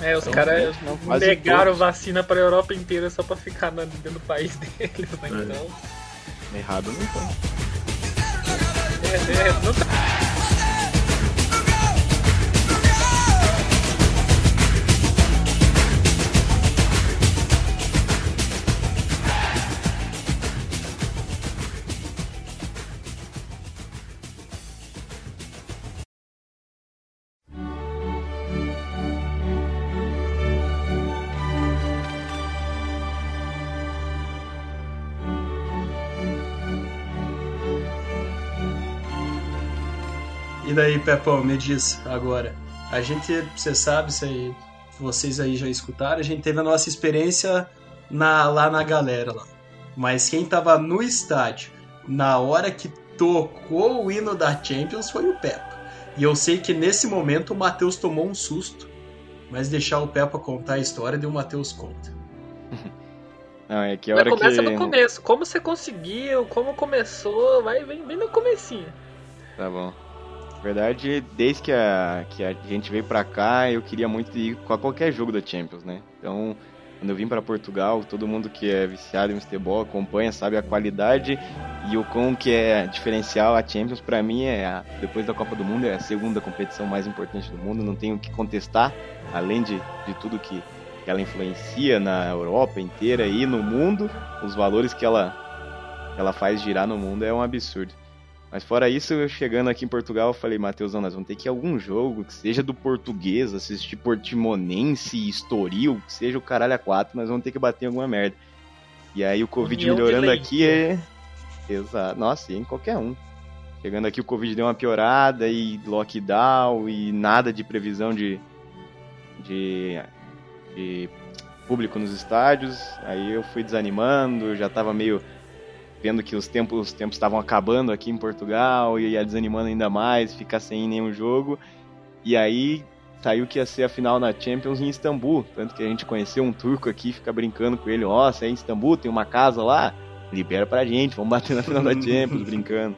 [SPEAKER 1] É, é os então, caras negaram vacina para a Europa inteira só para ficar dentro do país deles, né? É. Então.
[SPEAKER 5] Errado não foi.
[SPEAKER 1] É, é, não tá.
[SPEAKER 2] E daí, Pepão, me diz agora. A gente, você sabe, se vocês aí já escutaram, a gente teve a nossa experiência na, lá na galera lá. Mas quem tava no estádio na hora que tocou o hino da Champions foi o Peppa. E eu sei que nesse momento o Matheus tomou um susto, mas deixar o Peppa contar a história, de o Matheus conta.
[SPEAKER 5] Não, é que a hora
[SPEAKER 1] começa
[SPEAKER 5] que...
[SPEAKER 1] no começo. Como você conseguiu, como começou, vai bem, bem no comecinho.
[SPEAKER 5] Tá bom. Verdade, desde que a, que a gente veio pra cá, eu queria muito ir com qualquer jogo da Champions, né? Então, quando eu vim para Portugal, todo mundo que é viciado em futebol acompanha, sabe a qualidade e o quão que é diferencial a Champions para mim é a, depois da Copa do Mundo é a segunda competição mais importante do mundo, não tenho o que contestar, além de, de tudo que ela influencia na Europa inteira e no mundo, os valores que ela ela faz girar no mundo é um absurdo. Mas fora isso, eu chegando aqui em Portugal, eu falei, Matheusão, nós vamos ter que ir a algum jogo, que seja do português, assistir Portimonense, Estoril, que seja o caralho a quatro, nós vamos ter que bater em alguma merda. E aí o Covid melhorando aqui é. Exato. Nossa, e em qualquer um. Chegando aqui o Covid deu uma piorada e lockdown e nada de previsão de, de, de público nos estádios. Aí eu fui desanimando, já tava meio vendo que os tempos os tempos estavam acabando aqui em Portugal e ia desanimando ainda mais, ficar sem nenhum jogo. E aí saiu que ia ser a final na Champions em Istambul, tanto que a gente conheceu um turco aqui, fica brincando com ele, ó, oh, é em Istambul, tem uma casa lá, libera pra gente, vamos bater na final da Champions, brincando.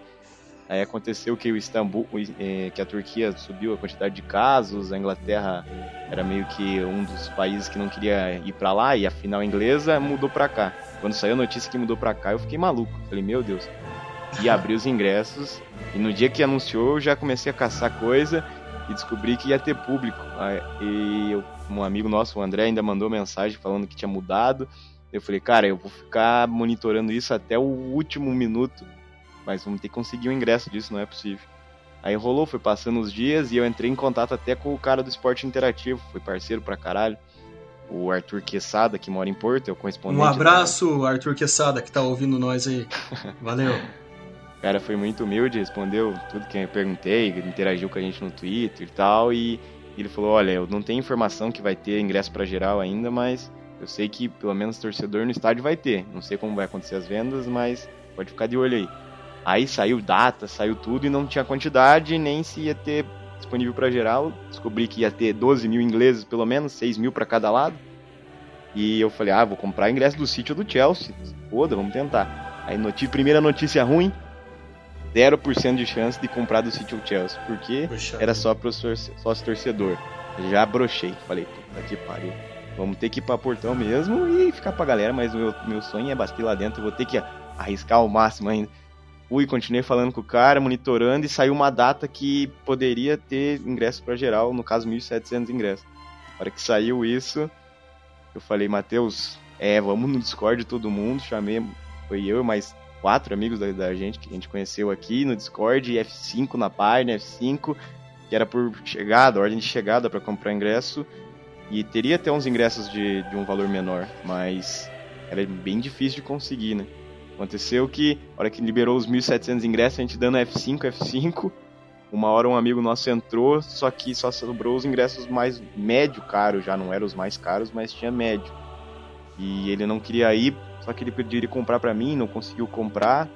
[SPEAKER 5] Aí aconteceu que o Istambul, é, que a Turquia subiu a quantidade de casos, a Inglaterra era meio que um dos países que não queria ir para lá e a final inglesa mudou para cá. Quando saiu a notícia que mudou para cá, eu fiquei maluco. Falei, meu Deus. E abri os ingressos e no dia que anunciou, eu já comecei a caçar coisa e descobri que ia ter público. E um amigo nosso, o André, ainda mandou mensagem falando que tinha mudado. Eu falei, cara, eu vou ficar monitorando isso até o último minuto mas vamos ter que conseguir o um ingresso disso, não é possível. Aí rolou, foi passando os dias e eu entrei em contato até com o cara do esporte interativo, foi parceiro pra caralho. O Arthur Quesada, que mora em Porto, é o correspondente.
[SPEAKER 2] Um abraço, da... Arthur Quesada, que tá ouvindo nós aí. Valeu.
[SPEAKER 5] o cara foi muito humilde, respondeu tudo que eu perguntei, interagiu com a gente no Twitter e tal, e ele falou: Olha, eu não tenho informação que vai ter ingresso para geral ainda, mas eu sei que pelo menos torcedor no estádio vai ter. Não sei como vai acontecer as vendas, mas pode ficar de olho aí. Aí saiu data, saiu tudo e não tinha quantidade, nem se ia ter disponível para geral. Descobri que ia ter 12 mil ingleses, pelo menos, 6 mil para cada lado. E eu falei, ah, vou comprar ingresso do sítio do Chelsea. Foda, vamos tentar. Aí, noti primeira notícia ruim, 0% de chance de comprar do sítio Chelsea, porque Puxa era só pro sócio torcedor. Já brochei. Falei, puta que pariu. Vamos ter que ir pra Portão mesmo e ficar pra galera, mas o meu, meu sonho é bater lá dentro. Eu vou ter que arriscar ao máximo ainda fui, continuei falando com o cara, monitorando e saiu uma data que poderia ter ingresso para geral, no caso 1.700 ingressos. Na hora que saiu isso, eu falei, Matheus, é, vamos no Discord todo mundo, chamei, foi eu e mais quatro amigos da, da, gente que a gente conheceu aqui no Discord, F5 na página, F5, que era por chegada, ordem de chegada para comprar ingresso, e teria até uns ingressos de, de um valor menor, mas era bem difícil de conseguir, né? Aconteceu que, na hora que liberou os 1.700 ingressos, a gente dando F5, F5. Uma hora um amigo nosso entrou, só que só sobrou os ingressos mais médio caro, já não eram os mais caros, mas tinha médio. E ele não queria ir, só que ele pediu ele comprar para mim, não conseguiu comprar.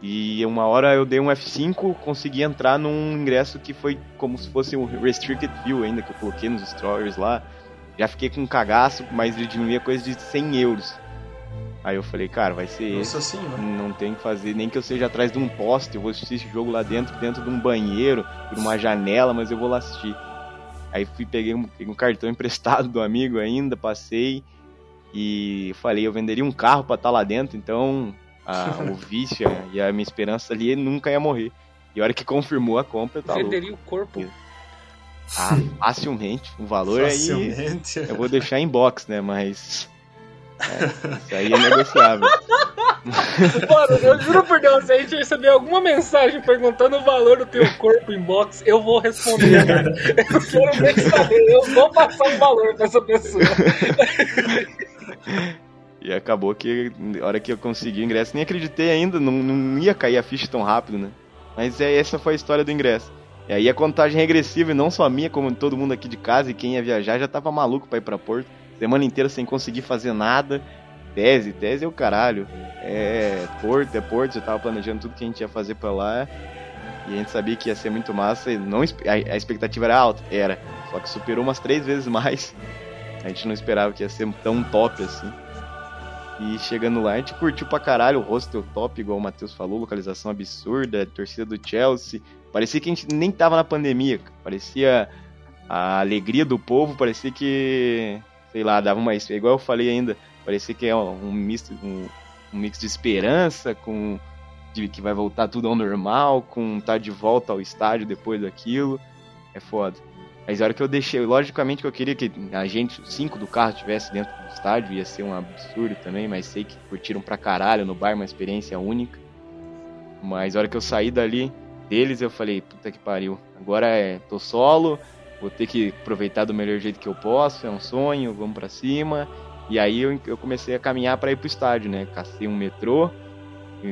[SPEAKER 5] E uma hora eu dei um F5, consegui entrar num ingresso que foi como se fosse um Restricted View ainda, que eu coloquei nos stories lá. Já fiquei com um cagaço, mas ele diminuía coisa de 100 euros. Aí eu falei, cara, vai ser
[SPEAKER 2] Nossa esse. Assim,
[SPEAKER 5] não tem que fazer, nem que eu seja atrás de um poste, eu vou assistir esse jogo lá dentro, dentro de um banheiro, por uma janela, mas eu vou lá assistir. Aí fui, peguei um, peguei um cartão emprestado do amigo ainda, passei e falei, eu venderia um carro para estar tá lá dentro, então a, o vício e a minha esperança ali nunca ia morrer. E a hora que confirmou a compra, tá
[SPEAKER 1] Venderia o corpo.
[SPEAKER 5] Ah, facilmente. O valor facilmente. aí eu vou deixar em box, né? Mas é, isso aí é negociável.
[SPEAKER 1] Mano, eu juro por Deus, se a gente receber alguma mensagem perguntando o valor do teu corpo em box, eu vou responder, cara. Eu quero ver saber, eu vou passar o valor pra essa pessoa.
[SPEAKER 5] E acabou que, na hora que eu consegui o ingresso, nem acreditei ainda, não, não ia cair a ficha tão rápido, né? Mas é, essa foi a história do ingresso. E aí a contagem regressiva, e não só minha, como todo mundo aqui de casa e quem ia viajar já tava maluco pra ir pra Porto. Semana inteira sem conseguir fazer nada. Tese, tese é o caralho. É Porto, é Porto, já tava planejando tudo que a gente ia fazer pra lá. E a gente sabia que ia ser muito massa. E não, a, a expectativa era alta, era. Só que superou umas três vezes mais. A gente não esperava que ia ser tão top assim. E chegando lá, a gente curtiu pra caralho o hostel top, igual o Matheus falou, localização absurda, torcida do Chelsea. Parecia que a gente nem tava na pandemia, parecia a alegria do povo, parecia que, sei lá, dava uma. Igual eu falei ainda, parecia que é um misto, um, um mix de esperança com de que vai voltar tudo ao normal, com estar tá de volta ao estádio depois daquilo. É foda. Mas a hora que eu deixei, logicamente que eu queria que a gente, cinco do carro, estivesse dentro do estádio, ia ser um absurdo também, mas sei que curtiram pra caralho no bar, uma experiência única. Mas a hora que eu saí dali deles, eu falei, puta que pariu, agora é, tô solo, vou ter que aproveitar do melhor jeito que eu posso, é um sonho, vamos para cima. E aí eu, eu comecei a caminhar para ir pro estádio, né? Cacei um metrô,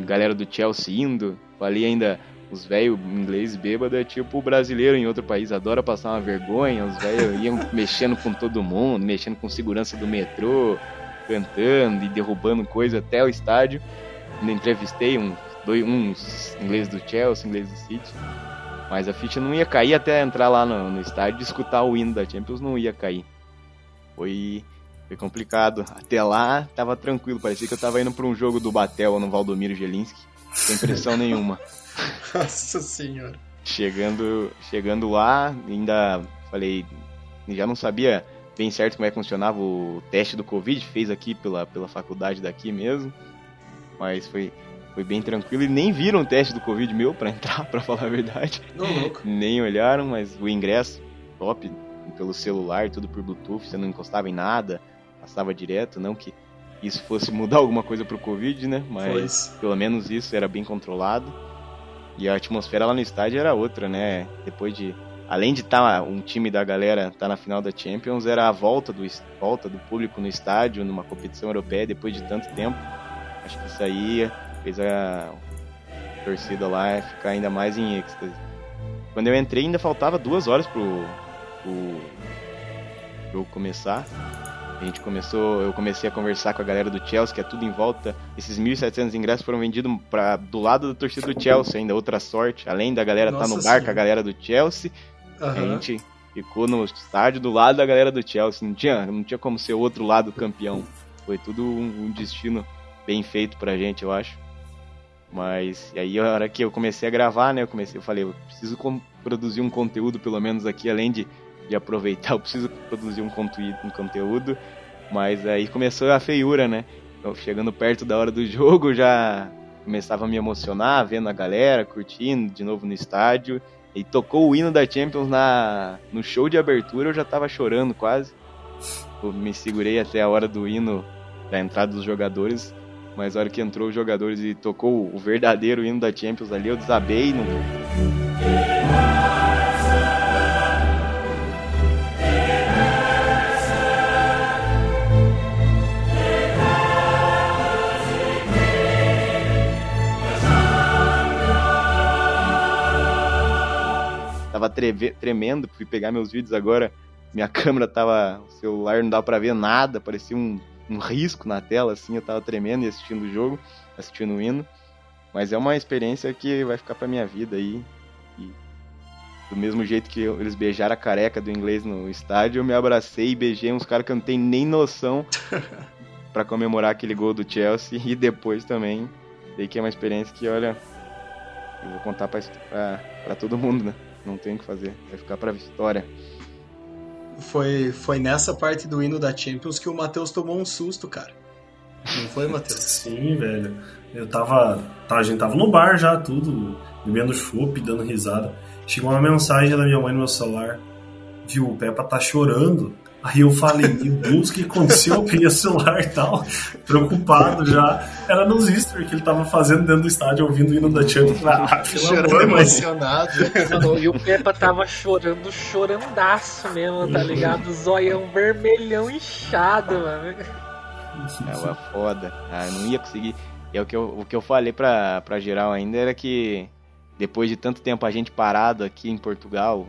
[SPEAKER 5] galera do Chelsea indo, falei ainda, os velhos inglês bêbado é tipo o brasileiro em outro país, adora passar uma vergonha. Os velhos iam mexendo com todo mundo, mexendo com segurança do metrô, cantando e derrubando coisa até o estádio. Ainda entrevistei um, dois, uns ingleses do Chelsea, ingleses do City. Mas a ficha não ia cair até entrar lá no, no estádio e escutar o hino da Champions, não ia cair. Foi, foi complicado. Até lá tava tranquilo, parecia que eu tava indo para um jogo do Batel no Valdomiro Gelinski, sem pressão nenhuma.
[SPEAKER 2] Nossa senhora.
[SPEAKER 5] Chegando, chegando lá, ainda falei, já não sabia bem certo como é que funcionava o teste do Covid, fez aqui pela, pela faculdade daqui mesmo, mas foi, foi bem tranquilo e nem viram o teste do Covid meu para entrar, para falar a verdade.
[SPEAKER 2] Não, louco.
[SPEAKER 5] Nem olharam, mas o ingresso, top, pelo celular, tudo por Bluetooth, você não encostava em nada, passava direto, não que isso fosse mudar alguma coisa pro Covid, né? Mas pois. pelo menos isso era bem controlado. E a atmosfera lá no estádio era outra, né? Depois de. Além de estar tá um time da galera tá na final da Champions, era a volta do, volta do público no estádio, numa competição europeia, depois de tanto tempo. Acho que isso aí fez a torcida lá ficar ainda mais em êxtase. Quando eu entrei, ainda faltava duas horas pro, pro jogo começar. A gente começou, eu comecei a conversar com a galera do Chelsea, que é tudo em volta. Esses 1.700 ingressos foram vendidos para do lado da torcida do Chelsea, ainda outra sorte. Além da galera estar tá no bar com a galera do Chelsea, uhum. a gente ficou no estádio do lado da galera do Chelsea. Não tinha, não tinha como ser outro lado campeão. Foi tudo um, um destino bem feito pra gente, eu acho. Mas aí a hora que eu comecei a gravar, né, eu comecei, eu falei, eu preciso produzir um conteúdo pelo menos aqui além de de aproveitar, eu preciso produzir um, um conteúdo. Mas aí começou a feiura, né? Então, chegando perto da hora do jogo, já começava a me emocionar, vendo a galera, curtindo de novo no estádio. E tocou o hino da Champions na, no show de abertura, eu já tava chorando quase. Eu me segurei até a hora do hino da entrada dos jogadores. Mas a hora que entrou os jogadores e tocou o verdadeiro hino da Champions ali, eu desabei. Não... tava tremendo, fui pegar meus vídeos agora, minha câmera tava, o celular não dava para ver nada, parecia um, um risco na tela, assim, eu tava tremendo e assistindo o jogo, assistindo o hino. Mas é uma experiência que vai ficar pra minha vida aí. E do mesmo jeito que eles beijaram a careca do inglês no estádio, eu me abracei e beijei uns caras que eu não tenho nem noção para comemorar aquele gol do Chelsea. E depois também, sei que é uma experiência que, olha, eu vou contar pra, pra, pra todo mundo, né? não tem o que fazer, vai ficar pra história.
[SPEAKER 2] Foi, foi nessa parte do hino da Champions que o Matheus tomou um susto, cara. Não foi, Matheus?
[SPEAKER 4] Sim, velho. Eu tava, tá, A gente tava no bar já, tudo, bebendo chopp, dando risada. Chegou uma mensagem da minha mãe no meu celular. Viu, o Peppa tá chorando. Aí eu falei, meu Deus, o que aconteceu? Eu peguei o celular e tal, preocupado já. Era nos Easter que ele tava fazendo dentro do estádio, ouvindo o hino da Champions.
[SPEAKER 2] Ah, Chorando emocionado.
[SPEAKER 1] e o Peppa tava chorando, chorandaço mesmo, tá ligado? Zoião vermelhão inchado, mano.
[SPEAKER 5] Tava foda. Ah, eu não ia conseguir. E é o que eu, o que eu falei pra, pra geral ainda era que depois de tanto tempo a gente parado aqui em Portugal,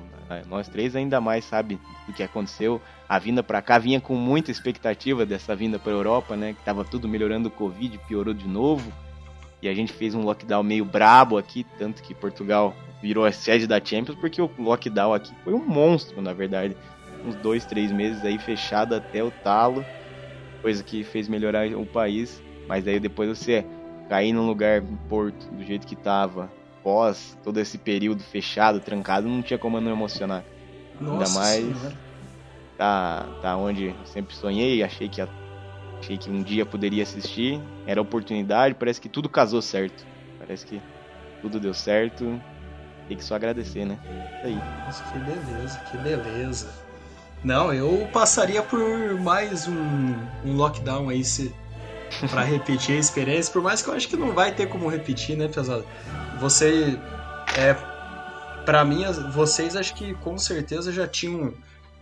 [SPEAKER 5] nós três ainda mais sabe do que aconteceu. A vinda para cá vinha com muita expectativa dessa vinda para Europa, né? Que tava tudo melhorando o Covid, piorou de novo. E a gente fez um lockdown meio brabo aqui, tanto que Portugal virou a sede da Champions, porque o lockdown aqui foi um monstro, na verdade. Uns dois, três meses aí fechado até o talo, coisa que fez melhorar o país. Mas aí depois você cair num lugar em Porto, do jeito que tava, pós todo esse período fechado, trancado, não tinha como não emocionar. Nossa Ainda mais tá, tá onde sempre sonhei, achei que achei que um dia poderia assistir, era oportunidade, parece que tudo casou certo. Parece que tudo deu certo. Tem que só agradecer, né? Aí.
[SPEAKER 2] Nossa, que beleza, que beleza. Não, eu passaria por mais um, um lockdown aí se, pra repetir a experiência, por mais que eu acho que não vai ter como repetir, né, pesado? Você. É. Pra mim, vocês acho que com certeza já tinham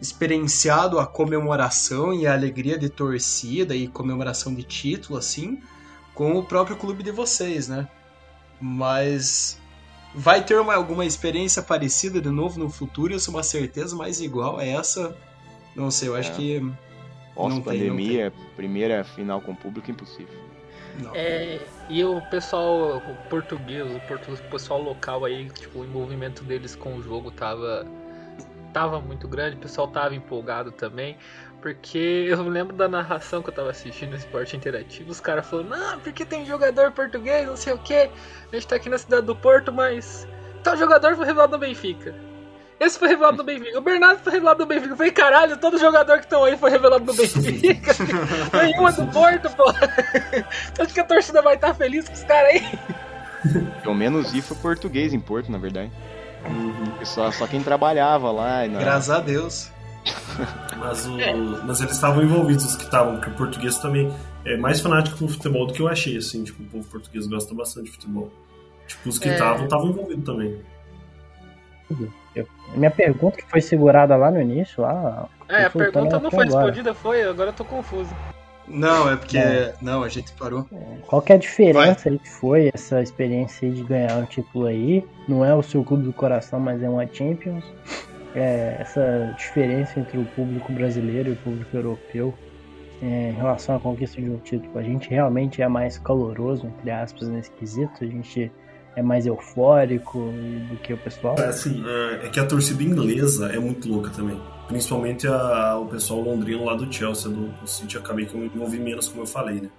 [SPEAKER 2] experienciado a comemoração e a alegria de torcida e comemoração de título, assim, com o próprio clube de vocês, né? Mas vai ter uma, alguma experiência parecida de novo no futuro, isso é uma certeza, mas igual a essa, não sei, eu acho é. que.
[SPEAKER 5] Pós-pandemia, primeira final com público, impossível.
[SPEAKER 1] É, e o pessoal o português, o, português, o pessoal local aí, tipo, o envolvimento deles com o jogo tava tava muito grande, o pessoal tava empolgado também. Porque eu lembro da narração que eu tava assistindo no esporte interativo, os caras falando, não, porque tem jogador português, não sei o que. A gente tá aqui na cidade do Porto, mas. Tal jogador foi revelado no Benfica. Esse foi revelado no Benfica. O Bernardo foi revelado no Benfica. Eu falei, caralho, todo jogador que estão aí foi revelado no Benfica. Nenhuma do Porto, pô. Acho que a torcida vai estar tá feliz com os caras aí.
[SPEAKER 5] Pelo menos I foi português em Porto, na verdade. Uhum. Só, só quem trabalhava lá.
[SPEAKER 2] Não... Graças a Deus.
[SPEAKER 4] mas, o, é. mas eles estavam envolvidos, os que estavam, porque o português também é mais fanático no futebol do que eu achei, assim, tipo, o povo português gosta bastante de futebol. Tipo, os que estavam, é. estavam envolvidos também.
[SPEAKER 3] Eu, minha pergunta que foi segurada lá no início, lá.
[SPEAKER 1] É, a pergunta não foi agora. respondida, foi, agora eu tô confuso.
[SPEAKER 2] Não, é porque. É. Não, a gente parou.
[SPEAKER 3] É, qual que é a diferença aí que foi essa experiência de ganhar um título aí? Não é o seu clube do coração, mas é uma Champions. É, essa diferença entre o público brasileiro e o público europeu é, em relação à conquista de um título. A gente realmente é mais caloroso, entre aspas, nesse quesito. A gente é mais eufórico do que o pessoal.
[SPEAKER 4] É, assim, é, é que a torcida inglesa é muito louca também principalmente a, o pessoal londrino lá do Chelsea, do, do City, acabei que eu me envolvi menos, como eu falei, né?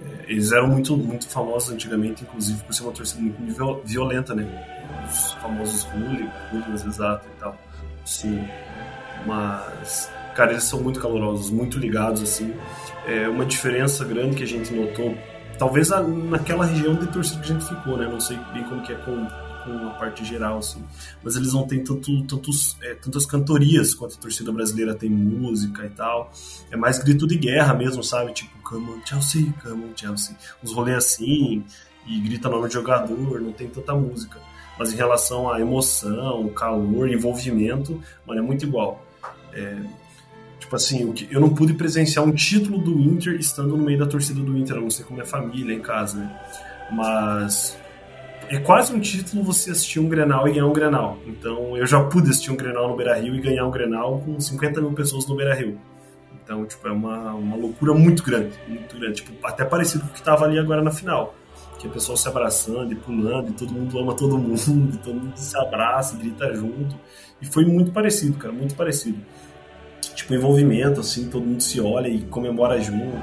[SPEAKER 4] É, eles eram muito, muito famosos antigamente, inclusive por ser uma torcida muito violenta, né? Os famosos hooligans, exato e tal. Sim. Mas, cara, eles são muito calorosos, muito ligados, assim. É uma diferença grande que a gente notou, talvez naquela região de torcida que a gente ficou, né? Não sei bem como que é com com a parte geral, assim. Mas eles não têm tanto, tantos, é, tantas cantorias quanto a torcida brasileira tem música e tal. É mais grito de guerra mesmo, sabe? Tipo, come on Chelsea, come on Chelsea. Uns rolês assim, e grita nome de jogador, não tem tanta música. Mas em relação à emoção, calor, envolvimento, mano, é muito igual. É, tipo assim, eu não pude presenciar um título do Inter estando no meio da torcida do Inter, a não ser com minha família em casa, né? Mas é quase um título você assistir um Grenal e ganhar um Grenal. Então eu já pude assistir um Grenal no Beira Rio e ganhar um Grenal com 50 mil pessoas no Beira Rio. Então, tipo, é uma, uma loucura muito grande, muito grande. Tipo, até parecido com o que tava ali agora na final. Que o pessoal se abraçando e pulando, e todo mundo ama todo mundo, todo mundo se abraça, grita junto. E foi muito parecido, cara, muito parecido. Tipo, envolvimento, assim, todo mundo se olha e comemora junto,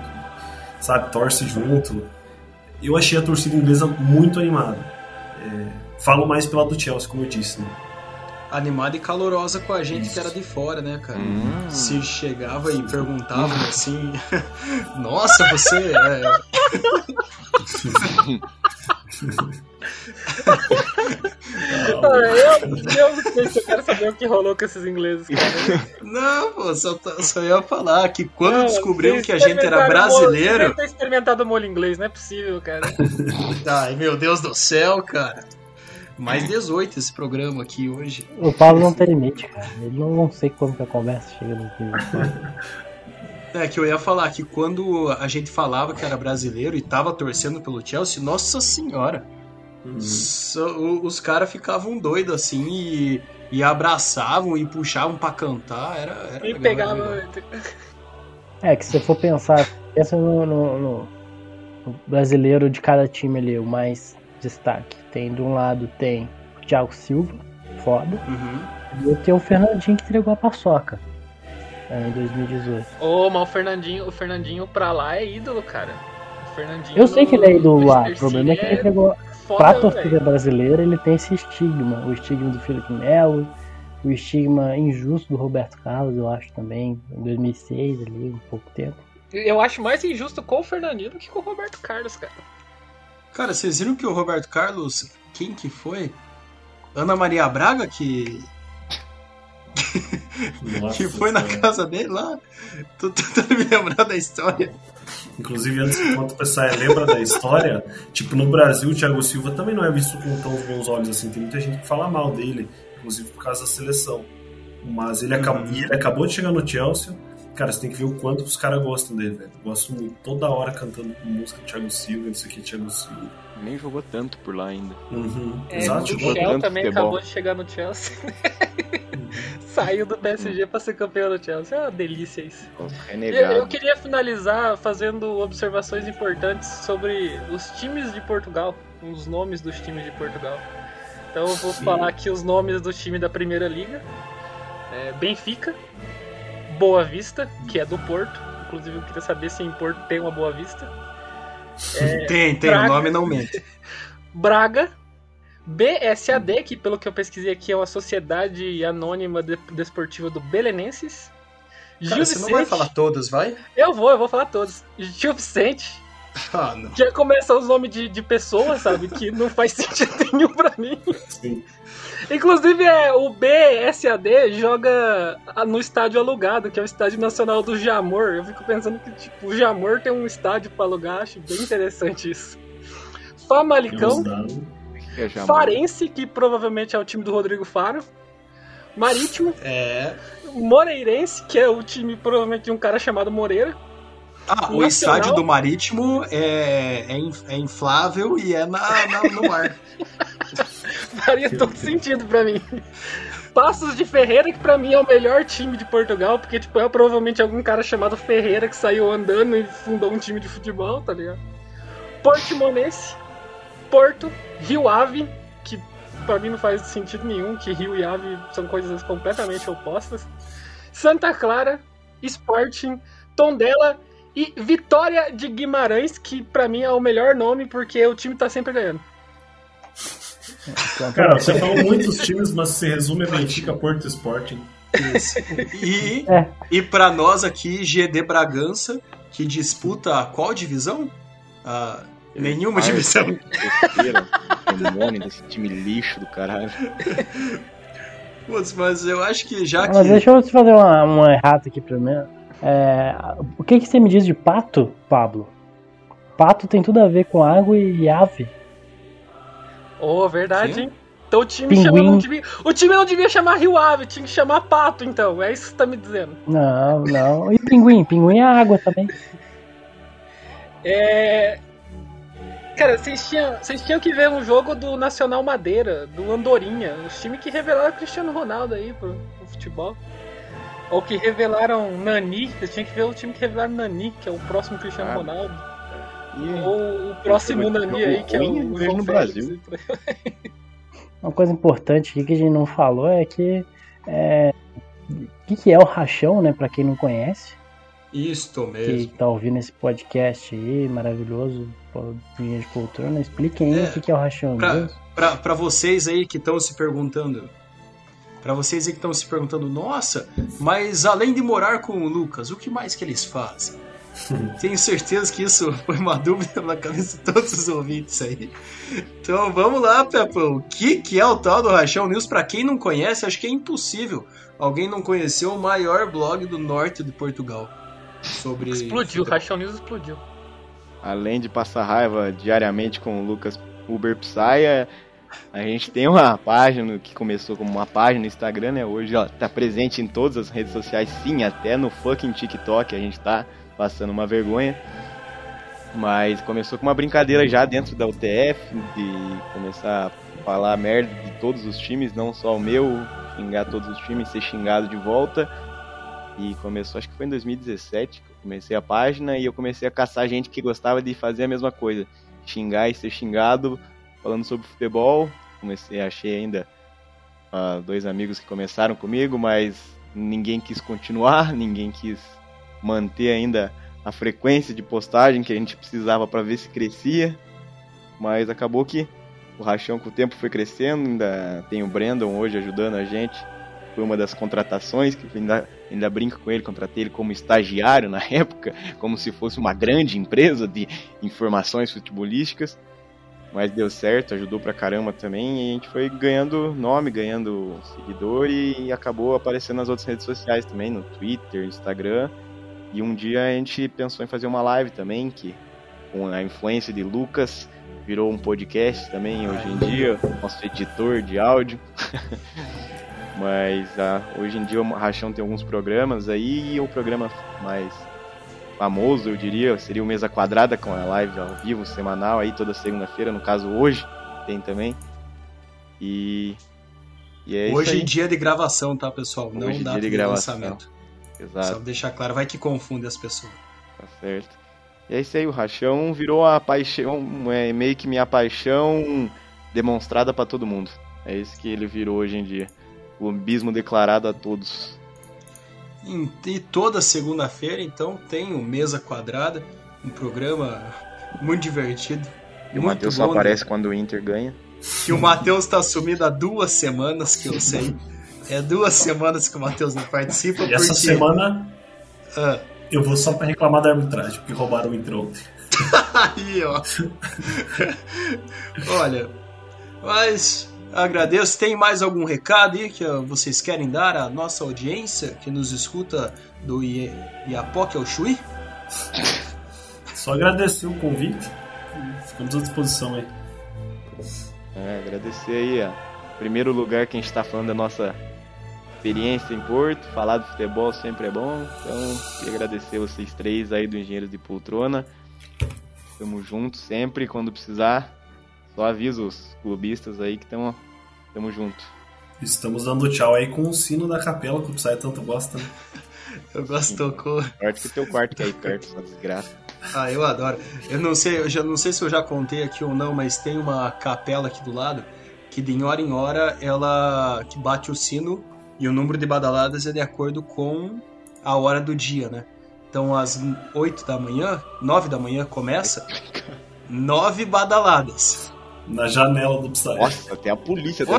[SPEAKER 4] sabe, torce junto. Eu achei a torcida inglesa muito animada é, falo mais pela do Chelsea, como eu disse, né?
[SPEAKER 2] Animada e calorosa com a gente Isso. que era de fora, né, cara? Hum. Se chegava e perguntava assim: Nossa, você. É...
[SPEAKER 1] eu, eu não sei se eu quero saber o que rolou com esses ingleses, cara.
[SPEAKER 2] Não, pô, só, só ia falar que quando não, descobriram que a gente era brasileiro. Você
[SPEAKER 1] ter experimentado molho inglês, não é possível, cara.
[SPEAKER 2] Ai, meu Deus do céu, cara. Mais 18 esse programa aqui hoje.
[SPEAKER 3] O Paulo não tem limite, cara. Ele não, não sei como que a conversa chega no fim.
[SPEAKER 2] É que eu ia falar que quando a gente falava que era brasileiro e tava torcendo pelo Chelsea, nossa senhora Uhum. So, os caras ficavam doidos assim e, e abraçavam e puxavam para cantar. Era, era
[SPEAKER 1] e pegavam.
[SPEAKER 3] É, que se for pensar, pensa no, no, no, brasileiro de cada time ali, o mais destaque. Tem de um lado tem o Thiago Silva, foda. Uhum. E eu tenho o Fernandinho que entregou a paçoca. É, em 2018.
[SPEAKER 1] Ô, oh, mas o Fernandinho, o Fernandinho pra lá é ídolo, cara. O
[SPEAKER 3] Fernandinho eu sei que ele é ídolo lá. O problema é que ele entregou. É pra torcida brasileira, ele tem esse estigma. O estigma do Felipe Melo, o estigma injusto do Roberto Carlos, eu acho também, em 2006 ali, um pouco tempo.
[SPEAKER 1] Eu acho mais injusto com o Fernandinho do que com o Roberto Carlos, cara.
[SPEAKER 2] Cara, vocês viram que o Roberto Carlos, quem que foi? Ana Maria Braga que Nossa, que foi na casa dele lá. Tô tentando me lembrar da história.
[SPEAKER 4] Inclusive, antes enquanto o pessoal lembra da história, tipo, no Brasil o Thiago Silva também não é visto com tão bons olhos assim. Tem muita gente que fala mal dele inclusive por causa da seleção. Mas ele, acabou, uhum. ele acabou de chegar no Chelsea. Cara, você tem que ver o quanto os caras gostam dele, velho. Gostam muito, toda hora cantando música do Thiago Silva, isso aqui, Thiago Silva.
[SPEAKER 5] Nem jogou tanto por lá ainda.
[SPEAKER 1] Uhum. É, Exato, o Chelsea também acabou de chegar no Chelsea. Saiu do PSG para ser campeão do Chelsea. É uma delícia isso. Eu, eu queria finalizar fazendo observações importantes sobre os times de Portugal, os nomes dos times de Portugal. Então eu vou Sim. falar aqui os nomes do time da Primeira Liga. É, Benfica, Boa Vista, que é do Porto. Inclusive eu queria saber se em Porto tem uma Boa Vista.
[SPEAKER 2] É, tem, tem, Braga, o nome não mente.
[SPEAKER 1] Braga, BSAD, que pelo que eu pesquisei aqui é uma sociedade anônima de, desportiva do Belenenses.
[SPEAKER 2] Cara, Gil você Vicente, não vai falar todos, vai?
[SPEAKER 1] Eu vou, eu vou falar todos. Gil Vicente, ah, não. Já começa os nomes de, de pessoas, sabe? Que não faz sentido nenhum pra mim. Sim. Inclusive, é, o BSAD joga no estádio alugado, que é o Estádio Nacional do Jamor. Eu fico pensando que, tipo, o Jamor tem um estádio pra alugar, acho bem interessante isso. Famalicão. É Farense, que provavelmente é o time do Rodrigo Faro. Marítimo.
[SPEAKER 2] É.
[SPEAKER 1] Moreirense, que é o time provavelmente de um cara chamado Moreira.
[SPEAKER 2] Ah, o estádio do Marítimo é, é, é inflável e é na, na no mar.
[SPEAKER 1] Faria todo sentido para mim. Passos de Ferreira, que pra mim é o melhor time de Portugal, porque tipo, é provavelmente algum cara chamado Ferreira que saiu andando e fundou um time de futebol, tá ligado? Portimonense, Porto, Rio Ave, que pra mim não faz sentido nenhum, que Rio e Ave são coisas completamente opostas. Santa Clara, Sporting, Tondela e Vitória de Guimarães, que para mim é o melhor nome porque o time tá sempre ganhando.
[SPEAKER 4] Cara, você falou muitos times, mas se resume a Benfica, Porto Sporting.
[SPEAKER 2] Isso. E, é. e para nós aqui, GD Bragança, que disputa qual divisão? Ah, nenhuma divisão.
[SPEAKER 5] Demônio desse time lixo do caralho.
[SPEAKER 2] Putz, mas eu acho que já
[SPEAKER 3] mas
[SPEAKER 2] que.
[SPEAKER 3] Deixa eu fazer uma, uma errata aqui primeiro. É, o que, que você me diz de pato, Pablo? Pato tem tudo a ver com água e ave.
[SPEAKER 1] Oh, verdade, hein? Então o time chama, não devia, O time não devia chamar Rio Ave, tinha que chamar Pato, então. É isso que você tá me dizendo.
[SPEAKER 3] Não, não. E pinguim? Pinguim é água também.
[SPEAKER 1] É. Cara, vocês tinham, vocês tinham que ver um jogo do Nacional Madeira, do Andorinha, os times que revelaram o Cristiano Ronaldo aí pro, pro futebol. Ou que revelaram Nani, você tinha que ver o time que revelaram Nani, que é o próximo Cristiano ah, Ronaldo. E... Ou o próximo Nani aí, que é o João no Brasil.
[SPEAKER 3] Uma coisa importante aqui que a gente não falou é que é, o que, que é o rachão, né, para quem não conhece.
[SPEAKER 2] Isto mesmo.
[SPEAKER 3] Que tá ouvindo esse podcast aí, maravilhoso, Linha de Poltrona, expliquem aí é, o que, que é o rachão.
[SPEAKER 2] Para vocês aí que estão se perguntando, para vocês aí que estão se perguntando, nossa, mas além de morar com o Lucas, o que mais que eles fazem? Tenho certeza que isso foi uma dúvida na cabeça de todos os ouvintes aí. Então vamos lá, Pepão. O que, que é o tal do Rachão News? Para quem não conhece, acho que é impossível alguém não conhecer o maior blog do norte de Portugal. Sobre
[SPEAKER 1] explodiu, o Rachão News explodiu.
[SPEAKER 5] Além de passar raiva diariamente com o Lucas Uber Psaia, a gente tem uma página que começou como uma página no Instagram, né? Hoje ó, tá presente em todas as redes sociais, sim, até no fucking TikTok a gente tá passando uma vergonha. Mas começou com uma brincadeira já dentro da UTF, de começar a falar merda de todos os times, não só o meu, xingar todos os times, ser xingado de volta. E começou, acho que foi em 2017 que eu comecei a página e eu comecei a caçar gente que gostava de fazer a mesma coisa. Xingar e ser xingado, falando sobre futebol. Comecei, achei ainda uh, dois amigos que começaram comigo, mas ninguém quis continuar, ninguém quis manter ainda a frequência de postagem que a gente precisava para ver se crescia. Mas acabou que o rachão com o tempo foi crescendo, ainda tem o Brandon hoje ajudando a gente. Foi uma das contratações que ainda, ainda brinco com ele, contratei ele como estagiário na época, como se fosse uma grande empresa de informações futebolísticas. Mas deu certo, ajudou pra caramba também, e a gente foi ganhando nome, ganhando seguidor e acabou aparecendo nas outras redes sociais também, no Twitter, Instagram. E um dia a gente pensou em fazer uma live também, que com a influência de Lucas virou um podcast também hoje em dia, nosso editor de áudio. Mas ah, hoje em dia o Rachão tem alguns programas aí e o programa mais famoso, eu diria, seria o Mesa Quadrada com a live ao vivo semanal aí toda segunda-feira, no caso hoje tem também. E,
[SPEAKER 2] e é hoje dia de gravação, tá, pessoal? Não hoje data de, de lançamento.
[SPEAKER 5] Exato. Só
[SPEAKER 2] deixar claro, vai que confunde as pessoas.
[SPEAKER 5] Tá certo. E é isso aí, o Rachão virou a paixão, é meio que minha paixão demonstrada para todo mundo. É isso que ele virou hoje em dia. O abismo declarado a todos.
[SPEAKER 2] E toda segunda-feira, então, tem o Mesa Quadrada, um programa muito divertido.
[SPEAKER 5] E o Matheus só aparece quando o Inter ganha.
[SPEAKER 2] Que o Matheus tá sumido há duas semanas, que eu sei. É duas semanas que o Matheus não participa. E
[SPEAKER 4] porque... essa semana ah. eu vou só para reclamar da arbitragem, porque roubaram o Inter ontem.
[SPEAKER 2] Aí, ó. Olha, mas agradeço. Tem mais algum recado aí que vocês querem dar à nossa audiência que nos escuta do Iapoque ao Chuí?
[SPEAKER 4] Só agradecer o convite. Ficamos à disposição aí.
[SPEAKER 5] É, agradecer aí, ó. Primeiro lugar que a gente está falando da nossa experiência em Porto, falar de futebol sempre é bom. Então, queria agradecer vocês três aí do Engenheiros de Poltrona. Tamo junto sempre, quando precisar. Só aviso os clubistas aí que tamo, tamo junto.
[SPEAKER 4] Estamos dando tchau aí com o sino da capela que o Psy tanto gosta, né?
[SPEAKER 2] Eu gosto, tocou.
[SPEAKER 5] Sorte que o teu quarto que é aí perto, só desgraça.
[SPEAKER 2] Ah, eu adoro. Eu não sei, eu já não sei se eu já contei aqui ou não, mas tem uma capela aqui do lado que de hora em hora ela que bate o sino e o número de badaladas é de acordo com a hora do dia, né? Então, às 8 da manhã, 9 da manhã começa, 9 badaladas.
[SPEAKER 4] Na janela do Psy.
[SPEAKER 5] Nossa, tem a polícia tá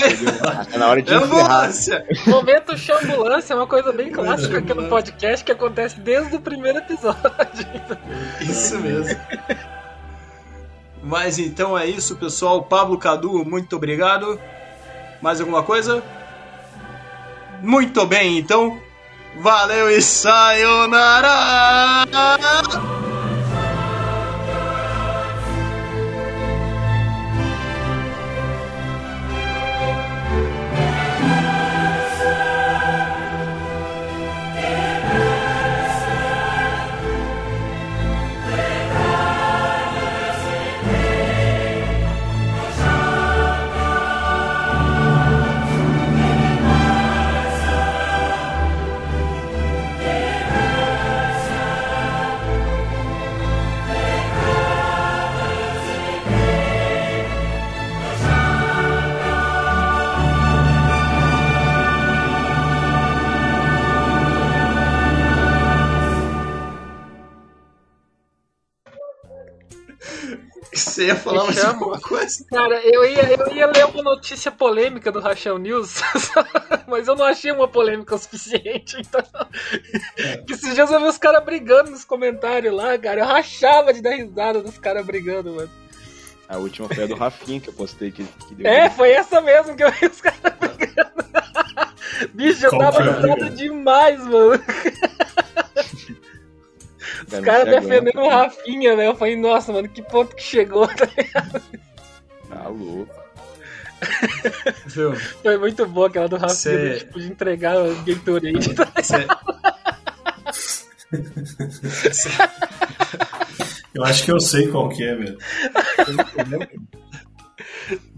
[SPEAKER 5] na hora de ambulância.
[SPEAKER 1] Momento ambulância é uma coisa bem clássica aqui no podcast que acontece desde o primeiro episódio.
[SPEAKER 2] Isso mesmo. Mas então é isso, pessoal. Pablo Cadu, muito obrigado. Mais alguma coisa? Muito bem, então. Valeu e sayonara! Falar mais alguma coisa?
[SPEAKER 1] Cara, eu ia, eu ia ler uma notícia polêmica do Rachel News, mas eu não achei uma polêmica o suficiente. Então... É. Que esses dias eu vi os caras brigando nos comentários lá, cara. Eu rachava de dar risada dos caras brigando, mano.
[SPEAKER 5] A última foi a do Rafinha que eu postei que, que
[SPEAKER 1] deu. É, foi essa mesmo que eu vi os caras brigando. Bicho, eu tava risada demais, mano. Os caras defendendo o Rafinha, né? Eu falei, nossa, mano, que ponto que chegou, tá ligado?
[SPEAKER 5] Tá louco.
[SPEAKER 1] Foi muito boa aquela do Rafinha, Cê... tipo, de entregar o Gatorade. Tá
[SPEAKER 4] Cê... Eu acho que eu sei qual que é, velho.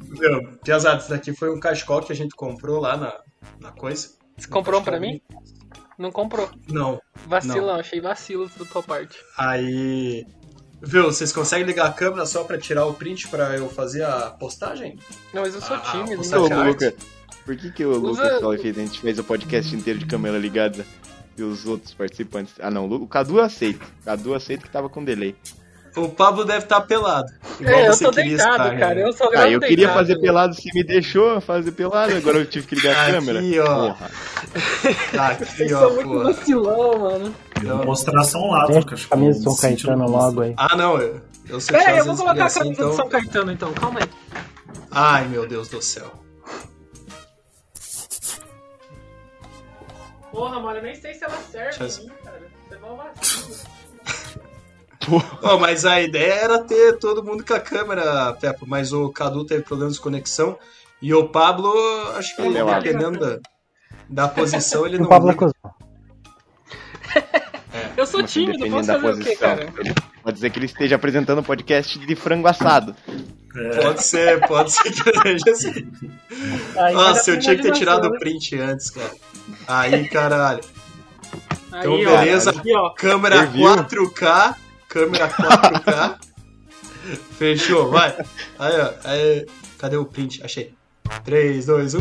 [SPEAKER 2] Meu, Piazada, isso daqui foi um cachecol que a gente comprou lá na, na coisa.
[SPEAKER 1] Você comprou um pra mim? Não comprou.
[SPEAKER 2] Não.
[SPEAKER 1] Vacilão, achei vacilo da tua parte.
[SPEAKER 2] Aí. Viu, vocês conseguem ligar a câmera só pra tirar o print pra eu fazer a postagem?
[SPEAKER 1] Não, mas eu sou
[SPEAKER 2] Ah,
[SPEAKER 1] tímido. né?
[SPEAKER 5] Ô. Luca, por que, que o
[SPEAKER 1] Usa-
[SPEAKER 5] Lucas só fez? A gente fez o podcast inteiro de câmera ligada e os outros participantes. Ah, não, o Cadu aceita. O Cadu aceita que tava com delay.
[SPEAKER 2] O Pablo deve estar pelado. Igual
[SPEAKER 1] É, eu
[SPEAKER 2] você
[SPEAKER 1] tô deitado,
[SPEAKER 2] estar,
[SPEAKER 1] cara.
[SPEAKER 2] né?
[SPEAKER 1] Eu só
[SPEAKER 5] Ah,
[SPEAKER 1] gravo
[SPEAKER 5] eu queria
[SPEAKER 1] deitado.
[SPEAKER 5] fazer pelado, você me deixou fazer pelado, agora eu tive que ligar a
[SPEAKER 2] Aqui,
[SPEAKER 5] câmera.
[SPEAKER 2] ó.
[SPEAKER 5] Porra.
[SPEAKER 2] Aqui,
[SPEAKER 1] Vocês
[SPEAKER 2] ó,
[SPEAKER 1] são muito
[SPEAKER 2] pô.
[SPEAKER 1] vacilão, mano.
[SPEAKER 4] Eu vou mostrar só um lado,
[SPEAKER 3] Deixa
[SPEAKER 4] cachorro.
[SPEAKER 3] a camisa do São Caetano logo aí.
[SPEAKER 2] Ah, não, eu, eu sei
[SPEAKER 1] Pera aí, eu vou colocar a
[SPEAKER 2] assim,
[SPEAKER 1] camisa do
[SPEAKER 2] então...
[SPEAKER 1] São Caetano então, calma aí.
[SPEAKER 2] Ai, meu Deus do céu.
[SPEAKER 1] Porra, mano, eu nem sei se ela serve
[SPEAKER 2] Deixa
[SPEAKER 1] cara. Você é mal vacilo.
[SPEAKER 2] Ó, mas a ideia era ter todo mundo com a câmera, Peppa, mas o Cadu teve problemas de conexão e o Pablo, acho que
[SPEAKER 5] Ele é
[SPEAKER 2] dependendo da, da posição, ele
[SPEAKER 3] O
[SPEAKER 2] não
[SPEAKER 3] Pablo é.
[SPEAKER 1] Eu sou
[SPEAKER 5] Como
[SPEAKER 1] tímido, posso fazer o quê,
[SPEAKER 5] posição?
[SPEAKER 1] cara?
[SPEAKER 5] Ele- Pode dizer que ele esteja apresentando um podcast de frango assado.
[SPEAKER 4] É,
[SPEAKER 2] Pode ser, pode ser que seja assim.
[SPEAKER 1] Aí
[SPEAKER 2] Nossa, eu tinha que ter tirado o print antes, cara. Aí, caralho. Então,
[SPEAKER 1] Aí, ó,
[SPEAKER 2] beleza.
[SPEAKER 1] Aqui, ó.
[SPEAKER 2] Câmera
[SPEAKER 5] Serviu.
[SPEAKER 2] 4K. Câmera 4K. Fechou, vai. Aí, ó. Aí, cadê o print? Achei. 3, 2, 1.